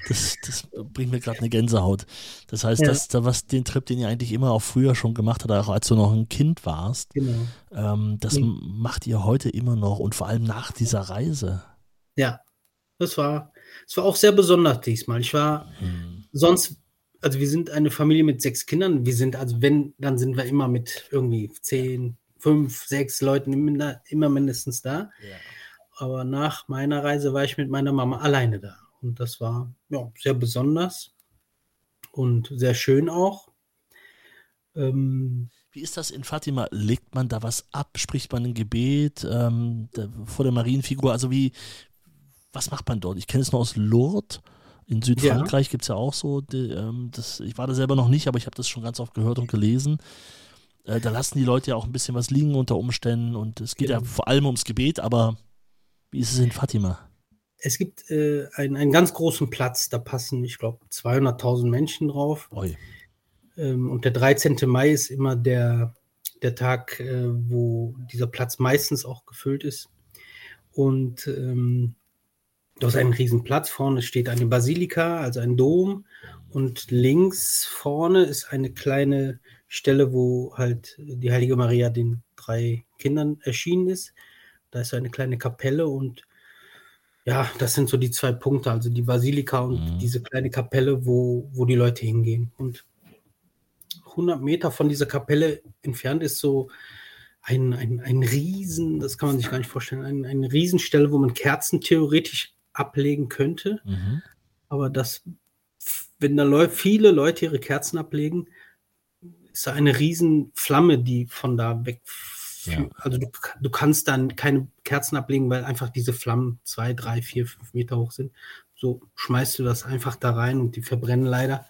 Das, das bringt mir gerade eine Gänsehaut. Das heißt, Ja. dass da was den Trip, den ihr eigentlich immer auch früher schon gemacht habt, auch als du noch ein Kind warst, Genau. ähm, das Mhm. macht ihr heute immer noch und vor allem nach dieser Reise. Ja, das war, das war auch sehr besonders diesmal. Ich war sonst, also wir sind eine Familie mit sechs Kindern. Wir sind, also wenn, dann sind wir immer mit irgendwie zehn, fünf, sechs Leuten immer, immer mindestens da. Aber nach meiner Reise war ich mit meiner Mama alleine da. Und das war ja, sehr besonders und sehr schön auch. Ähm, Wie ist das in Fatima? Legt man da was ab? Spricht man ein Gebet ähm, vor der Marienfigur? Also wie, was macht man dort? Ich kenne es nur aus Lourdes. In Südfrankreich gibt es ja auch so, die, ähm, das, ich war da selber noch nicht, aber ich habe das schon ganz oft gehört und gelesen. Äh, da lassen die Leute ja auch ein bisschen was liegen unter Umständen und es geht ja Genau. vor allem ums Gebet, aber wie ist es in Fatima? es gibt äh, einen, einen ganz großen Platz, da passen, ich glaube, 200.000 Menschen drauf. Ähm, und der 13. Mai ist immer der, der Tag, äh, wo dieser Platz meistens auch gefüllt ist. Und ähm, da ist ein Riesenplatz. Vorne steht eine Basilika, also ein Dom. Und links vorne ist eine kleine Stelle, wo halt die Heilige Maria den drei Kindern erschienen ist. Da ist eine kleine Kapelle und ja, das sind so die zwei Punkte, also die Basilika und Mhm. diese kleine Kapelle, wo, wo die Leute hingehen. Und 100 Meter von dieser Kapelle entfernt ist so ein, ein, ein Riesen, das kann man sich gar nicht vorstellen, ein, eine Riesenstelle, wo man Kerzen theoretisch ablegen könnte. Mhm. Aber das, wenn da Leu viele Leute ihre Kerzen ablegen, ist da eine Riesenflamme, die von da weg. Ja. Also du, du kannst dann keine Kerzen ablegen, weil einfach diese Flammen zwei, drei, vier, fünf Meter hoch sind. So schmeißt du das einfach da rein und die verbrennen leider.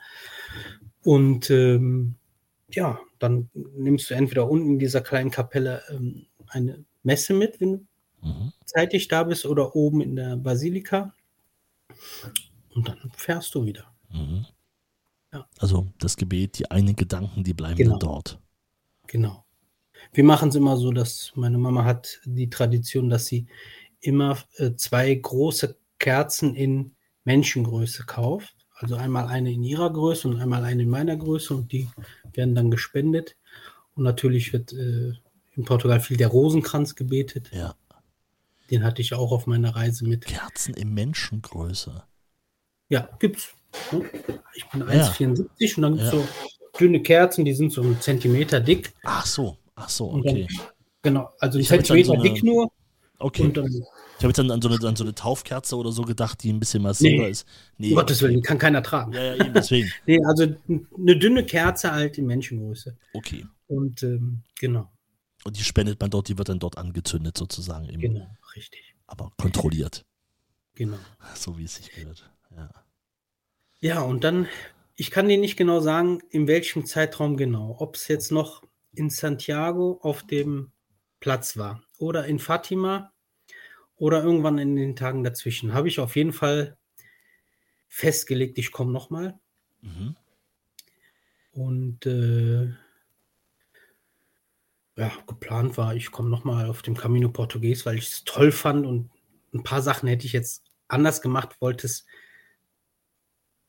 Und ähm, ja, dann nimmst du entweder unten in dieser kleinen Kapelle ähm, eine Messe mit, wenn du Mhm. zeitig da bist, oder oben in der Basilika. Und dann fährst du wieder. Mhm. Ja. Also das Gebet, die einen Gedanken, die bleiben Genau. dann dort. Genau. Wir machen es immer so, dass meine Mama hat die Tradition, dass sie immer äh, zwei große Kerzen in Menschengröße kauft. Also einmal eine in ihrer Größe und einmal eine in meiner Größe und die werden dann gespendet. Und natürlich wird äh, in Portugal viel der Rosenkranz gebetet. Ja. Den hatte ich auch auf meiner Reise mit. Kerzen in Menschengröße. Ja, gibt's. Ne? Ich bin Ja. 1,74 und dann gibt es Ja. so dünne Kerzen, die sind so einen Zentimeter dick. Ach so, ach so, okay. dann, genau, also Ich Zentimeter so eine- dick nur. Okay. Dann, ich habe jetzt an, an, so eine, an so eine Taufkerze oder so gedacht, die ein bisschen massiver Nee. ist. um Gottes Willen, kann keiner tragen. Ja, ja, eben, deswegen. Nee, also eine dünne Kerze halt in Menschengröße. Okay. Und ähm, genau, Und die spendet man dort, die wird dann dort angezündet sozusagen. Eben. genau, richtig. Aber kontrolliert. Genau. So wie es sich gehört. Ja. Ja, und dann, ich kann dir nicht genau sagen, in welchem Zeitraum genau. Ob es jetzt noch in Santiago auf dem Platz war oder in Fatima oder irgendwann in den Tagen dazwischen. Habe ich auf jeden Fall festgelegt, ich komme nochmal. Mhm. Und äh, ja, geplant war, ich komme nochmal auf dem Camino Portugues, weil ich es toll fand und ein paar Sachen hätte ich jetzt anders gemacht, wollte es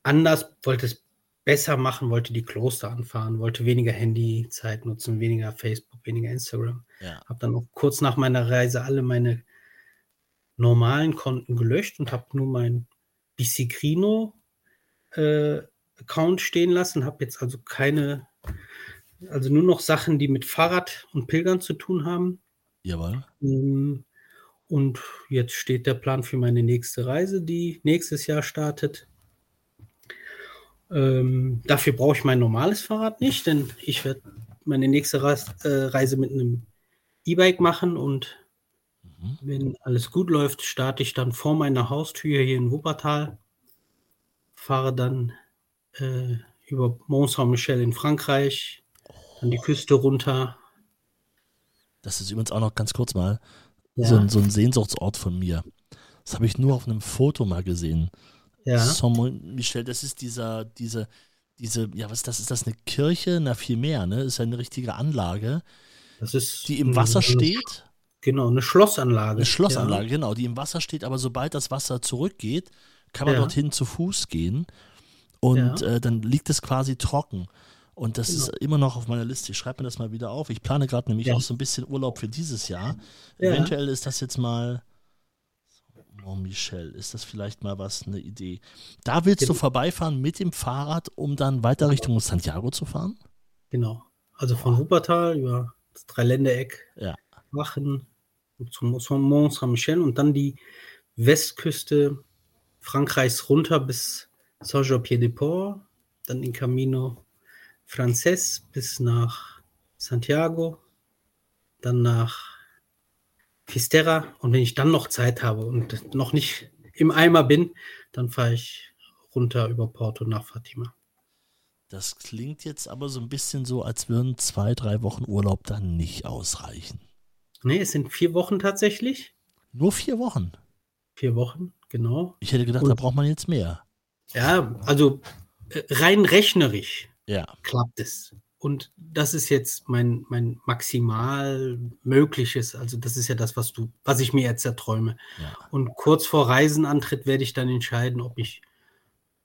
anders, wollte es besser machen, wollte die Kloster anfahren, wollte weniger Handyzeit nutzen, weniger Facebook, weniger Instagram. Ja. Habe dann auch kurz nach meiner Reise alle meine normalen Konten gelöscht und habe nur mein Bicicrino äh, Account stehen lassen, habe jetzt also keine, also nur noch Sachen, die mit Fahrrad und Pilgern zu tun haben. Jawohl. Ähm, Und jetzt steht der Plan für meine nächste Reise, die nächstes Jahr startet. Ähm, dafür brauche ich mein normales Fahrrad nicht, denn ich werde meine nächste äh, Reise mit einem E-Bike machen und Mhm. wenn alles gut läuft, starte ich dann vor meiner Haustür hier in Wuppertal, fahre dann äh, über Mont Saint-Michel in Frankreich, an die Küste runter. Das ist übrigens auch noch ganz kurz mal Ja. so, ein, so ein Sehnsuchtsort von mir. Das habe ich nur auf einem Foto mal gesehen. Ja, Saint-Michel, das ist dieser, diese, diese, ja, was ist das? Ist das eine Kirche? Na, viel mehr, ne? Ist ja eine richtige Anlage, das ist die im Wasser steht. Genau, eine Schlossanlage. Eine Schlossanlage, genau, die im Wasser steht, aber sobald das Wasser zurückgeht, kann man Ja. dorthin zu Fuß gehen und Ja. äh, dann liegt es quasi trocken. Und das Genau. ist immer noch auf meiner Liste. Ich schreibe mir das mal wieder auf. Ich plane gerade nämlich Ja. auch so ein bisschen Urlaub für dieses Jahr. Ja. Eventuell ist das jetzt mal. Mont Michel, ist das vielleicht mal was, eine Idee? Da willst du Genau. vorbeifahren mit dem Fahrrad, um dann weiter Richtung Santiago zu fahren? Genau. Also von Wuppertal über das Dreiländereck Ja. Wachen zum, zum Mont Saint-Michel und dann die Westküste Frankreichs runter bis Saint-Jean-Pied-de-Port, dann den Camino Frances bis nach Santiago, dann nach Fisterra und wenn ich dann noch Zeit habe und noch nicht im Eimer bin, dann fahre ich runter über Porto nach Fatima. Das klingt jetzt aber so ein bisschen so, als würden zwei, drei Wochen Urlaub dann nicht ausreichen. Nee, es sind vier Wochen tatsächlich. Nur vier Wochen. Vier Wochen, genau. Ich hätte gedacht, Und- da braucht man jetzt mehr. Ja, also äh, rein rechnerisch Ja. klappt es. Und das ist jetzt mein, mein maximal mögliches, also das ist ja das, was du, was ich mir jetzt erträume. ja. Und kurz vor Reisenantritt werde ich dann entscheiden, ob ich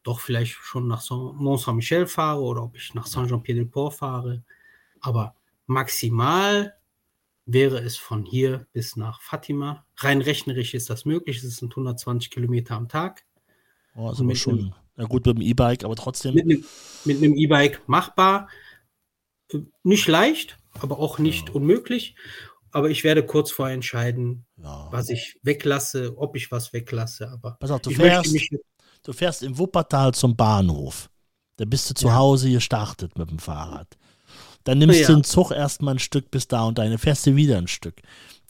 doch vielleicht schon nach Saint- Mont Saint-Michel fahre oder ob ich nach Saint-Jean-Pied-de-Port fahre. Aber maximal wäre es von hier bis nach Fatima. Rein rechnerisch ist das möglich. Es sind 120 Kilometer am Tag. Oh, Mit schon, na gut, mit dem E-Bike, aber trotzdem. Mit einem, mit einem E-Bike machbar. Nicht leicht, aber auch nicht Ja. unmöglich. Aber ich werde kurz vorher entscheiden, Ja. was ich weglasse, ob ich was weglasse. Aber Pass auf, du fährst, du fährst im Wuppertal zum Bahnhof. Da bist du zu Ja. Hause gestartet mit dem Fahrrad. Dann nimmst Ja. du den Zug erstmal ein Stück bis da und dann fährst du wieder ein Stück.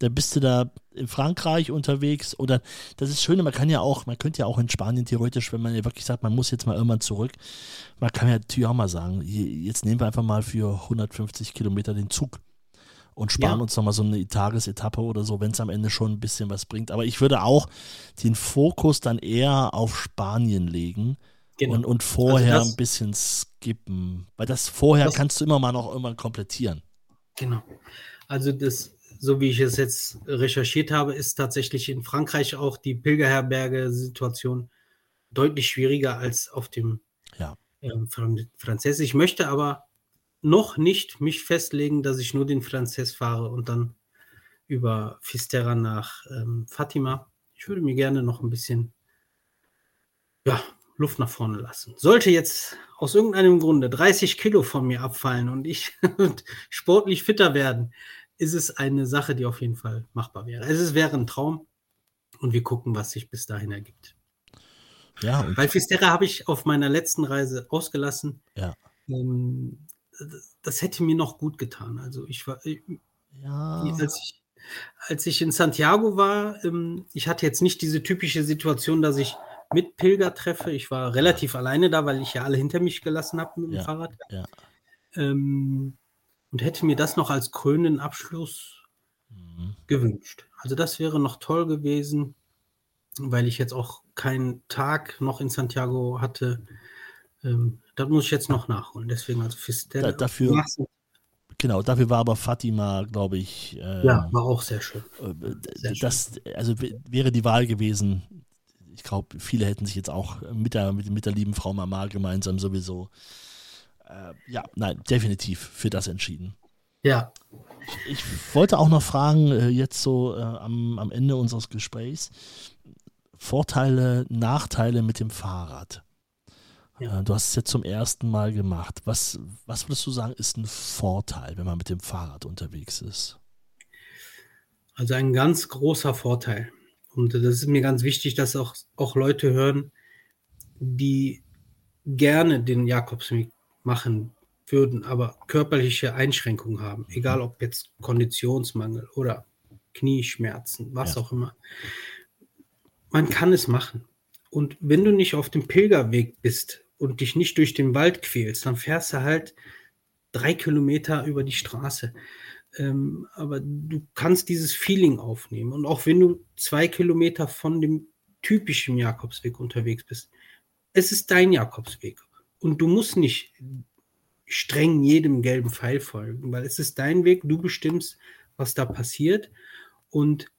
Dann bist du da in Frankreich unterwegs oder das ist schön, man kann ja auch, man könnte ja auch in Spanien theoretisch, wenn man ja wirklich sagt, man muss jetzt mal irgendwann zurück, man kann ja natürlich auch mal sagen, jetzt nehmen wir einfach mal für 150 Kilometer den Zug und sparen Ja. uns nochmal so eine Tagesetappe oder so, wenn es am Ende schon ein bisschen was bringt. Aber ich würde auch den Fokus dann eher auf Spanien legen Genau. und, und vorher das- ein bisschen skippen. Weil das vorher Das- kannst du immer mal noch irgendwann komplettieren. Genau. Also das, so wie ich es jetzt recherchiert habe, ist tatsächlich in Frankreich auch die Pilgerherberge-Situation deutlich schwieriger als auf dem Ja. ähm, Fran Franzess. Ich möchte aber noch nicht mich festlegen, dass ich nur den Franzess fahre und dann über Fisterra nach ähm, Fatima. Ich würde mir gerne noch ein bisschen ja, Luft nach vorne lassen. Sollte jetzt aus irgendeinem Grunde 30 Kilo von mir abfallen und ich sportlich fitter werden, ist es eine Sache, die auf jeden Fall machbar wäre. Also es wäre ein Traum und wir gucken, was sich bis dahin ergibt. Ja, Weil Fisterra habe ich auf meiner letzten Reise ausgelassen. Ja. Ähm, das hätte mir noch gut getan. Also ich war, ja. als, ich, als ich in Santiago war, ähm, ich hatte jetzt nicht diese typische Situation, dass ich mit Pilger treffe. Ich war relativ alleine da, weil ich ja alle hinter mich gelassen habe mit dem ja. Fahrrad. Ja. Ähm, und hätte mir das noch als krönenden Abschluss mhm. gewünscht. Also das wäre noch toll gewesen, weil ich jetzt auch keinen Tag noch in Santiago hatte. Ähm, das muss ich jetzt noch nachholen. Deswegen also für Stella. Da, dafür, genau, dafür war aber Fatima, glaube ich. Äh, ja, war auch sehr schön. Äh, sehr das, schön. also wäre die Wahl gewesen. Ich glaube, viele hätten sich jetzt auch mit der, mit, mit der lieben Frau Mama gemeinsam sowieso äh, ja, nein, definitiv für das entschieden. Ja. Ich, ich wollte auch noch fragen, äh, jetzt so äh, am, am Ende unseres Gesprächs, Vorteile, Nachteile mit dem Fahrrad. Ja. Äh, du hast es jetzt zum ersten Mal gemacht. Was, was würdest du sagen, ist ein Vorteil, wenn man mit dem Fahrrad unterwegs ist? Also ein ganz großer Vorteil. Und das ist mir ganz wichtig, dass auch, auch Leute hören, die gerne den Jakobsweg machen würden, aber körperliche Einschränkungen haben, egal ob jetzt Konditionsmangel oder Knieschmerzen, was ja. auch immer. Man kann es machen. Und wenn du nicht auf dem Pilgerweg bist und dich nicht durch den Wald quälst, dann fährst du halt drei Kilometer über die Straße. Ähm, aber du kannst dieses Feeling aufnehmen. Und auch wenn du zwei Kilometer von dem typischen Jakobsweg unterwegs bist, es ist dein Jakobsweg. Und du musst nicht streng jedem gelben Pfeil folgen, weil es ist dein Weg, du bestimmst, was da passiert. Und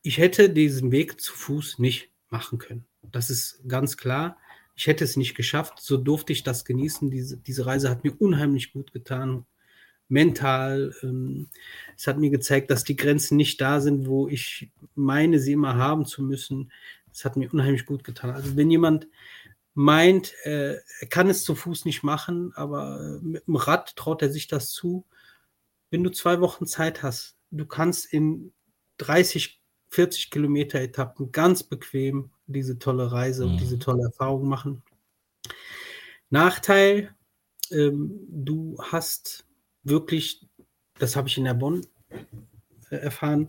ich hätte diesen Weg zu Fuß nicht machen können. Das ist ganz klar. Ich hätte es nicht geschafft. So durfte ich das genießen. Diese, diese Reise hat mir unheimlich gut getan. Mental. Ähm, es hat mir gezeigt, dass die Grenzen nicht da sind, wo ich meine, sie immer haben zu müssen. Es hat mir unheimlich gut getan. Also wenn jemand meint, äh, er kann es zu Fuß nicht machen, aber äh, mit dem Rad traut er sich das zu. Wenn du zwei Wochen Zeit hast, du kannst in 30, 40 Kilometer Etappen ganz bequem diese tolle Reise mhm. und diese tolle Erfahrung machen. Nachteil, ähm, du hast wirklich, das habe ich in der Bonn äh, erfahren,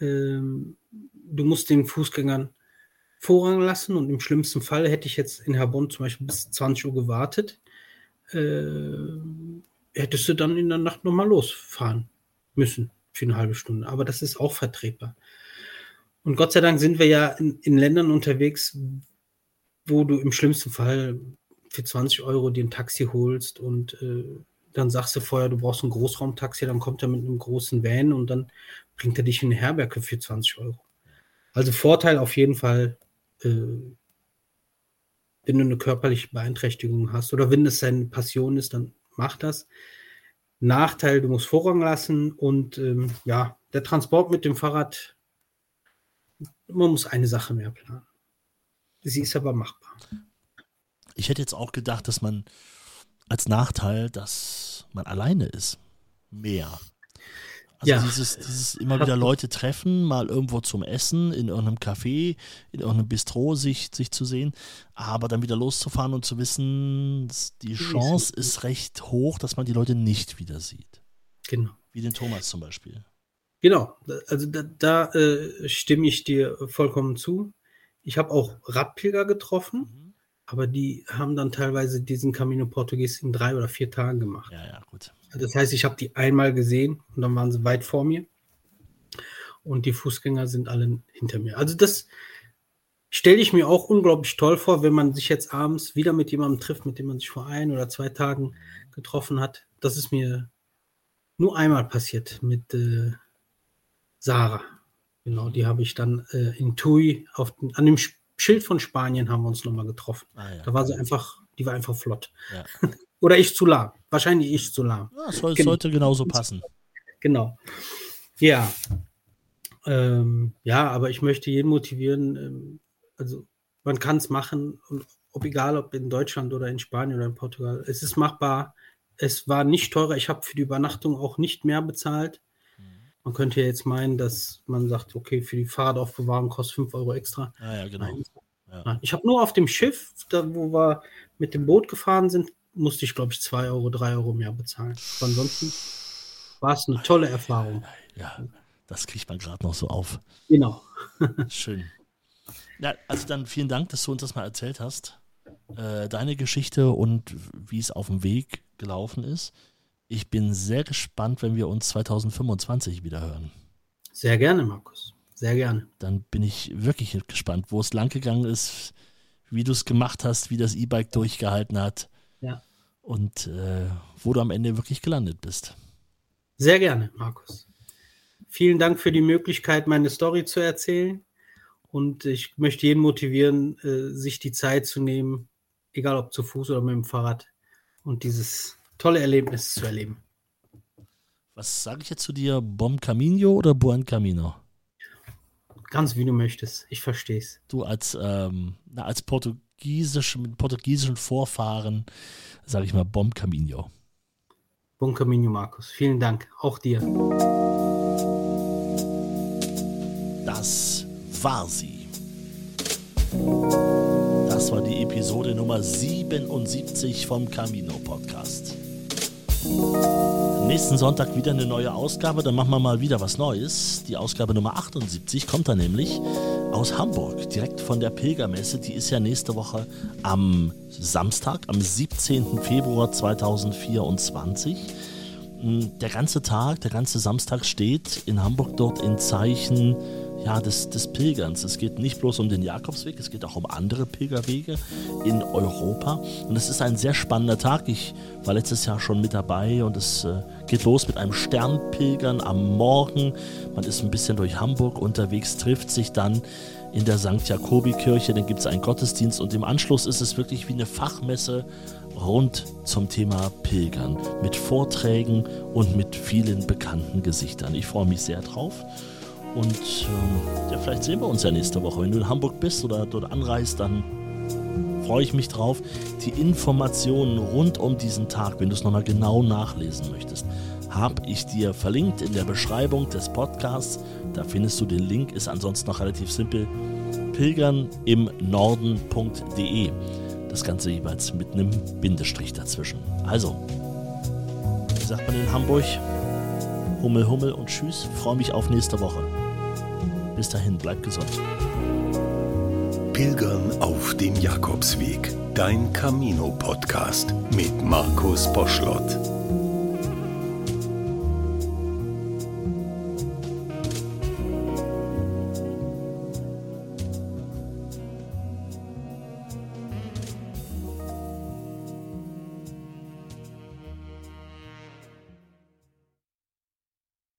ähm, du musst den Fußgängern Vorrang lassen und im schlimmsten Fall hätte ich jetzt in Herbonn zum Beispiel bis 20 Uhr gewartet, äh, hättest du dann in der Nacht nochmal losfahren müssen für eine halbe Stunde. Aber das ist auch vertretbar. Und Gott sei Dank sind wir ja in, in Ländern unterwegs, wo du im schlimmsten Fall für 20 Euro dir ein Taxi holst und äh, dann sagst du vorher, du brauchst ein Großraumtaxi, dann kommt er mit einem großen Van und dann bringt er dich in eine Herberge für 20 Euro. Also Vorteil auf jeden Fall wenn du eine körperliche Beeinträchtigung hast oder wenn es seine Passion ist, dann mach das. Nachteil, du musst Vorrang lassen und ähm, ja, der Transport mit dem Fahrrad, man muss eine Sache mehr planen. Sie ist aber machbar. Ich hätte jetzt auch gedacht, dass man als Nachteil, dass man alleine ist. Mehr. Also ja. dieses, dieses immer wieder Leute treffen, mal irgendwo zum Essen, in irgendeinem Café, in irgendeinem Bistro sich, sich zu sehen, aber dann wieder loszufahren und zu wissen, die Chance ist recht hoch, dass man die Leute nicht wieder sieht. Genau. Wie den Thomas zum Beispiel. Genau, also da, da äh, stimme ich dir vollkommen zu. Ich habe auch Radpilger getroffen, mhm. aber die haben dann teilweise diesen Camino Portugues in drei oder vier Tagen gemacht. Ja, ja, gut. Das heißt, ich habe die einmal gesehen und dann waren sie weit vor mir. Und die Fußgänger sind alle hinter mir. Also das stelle ich mir auch unglaublich toll vor, wenn man sich jetzt abends wieder mit jemandem trifft, mit dem man sich vor ein oder zwei Tagen getroffen hat. Das ist mir nur einmal passiert mit äh, Sarah. Genau, die habe ich dann äh, in Tui auf, an dem Schild von Spanien haben wir uns nochmal getroffen. Ah, ja. Da war sie einfach, die war einfach flott. Ja. Oder ich zu lahm. Wahrscheinlich ich zu lahm. Ja, soll, genau. sollte genauso passen. Genau. Ja. Ähm, ja, aber ich möchte jeden motivieren. Ähm, also man kann es machen, ob egal ob in Deutschland oder in Spanien oder in Portugal. Es ist machbar. Es war nicht teurer. Ich habe für die Übernachtung auch nicht mehr bezahlt. Mhm. Man könnte ja jetzt meinen, dass man sagt, okay, für die Fahrradaufbewahrung kostet 5 Euro extra. Ah, ja, genau. Nein. Ja. Ich habe nur auf dem Schiff, da wo wir mit dem Boot gefahren sind, musste ich, glaube ich, 2 Euro, 3 Euro mehr bezahlen. Ansonsten war es eine tolle Erfahrung. Ja, das kriegt man gerade noch so auf. Genau. Schön. Ja, also dann vielen Dank, dass du uns das mal erzählt hast. Äh, deine Geschichte und wie es auf dem Weg gelaufen ist. Ich bin sehr gespannt, wenn wir uns 2025 wieder hören. Sehr gerne, Markus. Sehr gerne. Dann bin ich wirklich gespannt, wo es langgegangen ist, wie du es gemacht hast, wie das E-Bike durchgehalten hat. Ja. Und äh, wo du am Ende wirklich gelandet bist. Sehr gerne, Markus. Vielen Dank für die Möglichkeit, meine Story zu erzählen. Und ich möchte jeden motivieren, äh, sich die Zeit zu nehmen, egal ob zu Fuß oder mit dem Fahrrad, und dieses tolle Erlebnis zu erleben. Was sage ich jetzt zu dir? Bom Camino oder Buen Camino? Ganz wie du möchtest. Ich verstehe es. Du als, ähm, na, als Portugiesisch, mit portugiesischen Vorfahren, sage ich mal Bom Camino. Bon Camino, Markus. Vielen Dank. Auch dir. Das war sie. Das war die Episode Nummer 77 vom Camino Podcast. Nächsten Sonntag wieder eine neue Ausgabe, dann machen wir mal wieder was Neues. Die Ausgabe Nummer 78 kommt dann nämlich aus Hamburg, direkt von der Pilgermesse. Die ist ja nächste Woche am Samstag, am 17. Februar 2024. Der ganze Tag, der ganze Samstag steht in Hamburg dort in Zeichen ja, des, des Pilgerns. Es geht nicht bloß um den Jakobsweg, es geht auch um andere Pilgerwege in Europa. Und es ist ein sehr spannender Tag. Ich war letztes Jahr schon mit dabei und es äh, geht los mit einem Sternpilgern am Morgen. Man ist ein bisschen durch Hamburg unterwegs, trifft sich dann in der St. Jakobi-Kirche, dann gibt es einen Gottesdienst und im Anschluss ist es wirklich wie eine Fachmesse rund zum Thema Pilgern mit Vorträgen und mit vielen bekannten Gesichtern. Ich freue mich sehr drauf. Und ähm, ja, vielleicht sehen wir uns ja nächste Woche. Wenn du in Hamburg bist oder dort anreist, dann freue ich mich drauf. Die Informationen rund um diesen Tag, wenn du es nochmal genau nachlesen möchtest, habe ich dir verlinkt in der Beschreibung des Podcasts. Da findest du den Link, ist ansonsten noch relativ simpel. Pilgern im Norden.de. Das Ganze jeweils mit einem Bindestrich dazwischen. Also, wie sagt man in Hamburg? Hummel, Hummel und Tschüss. Freue mich auf nächste Woche. Bis dahin, bleib gesund. Pilgern auf dem Jakobsweg. Dein Camino-Podcast mit Markus Boschlott.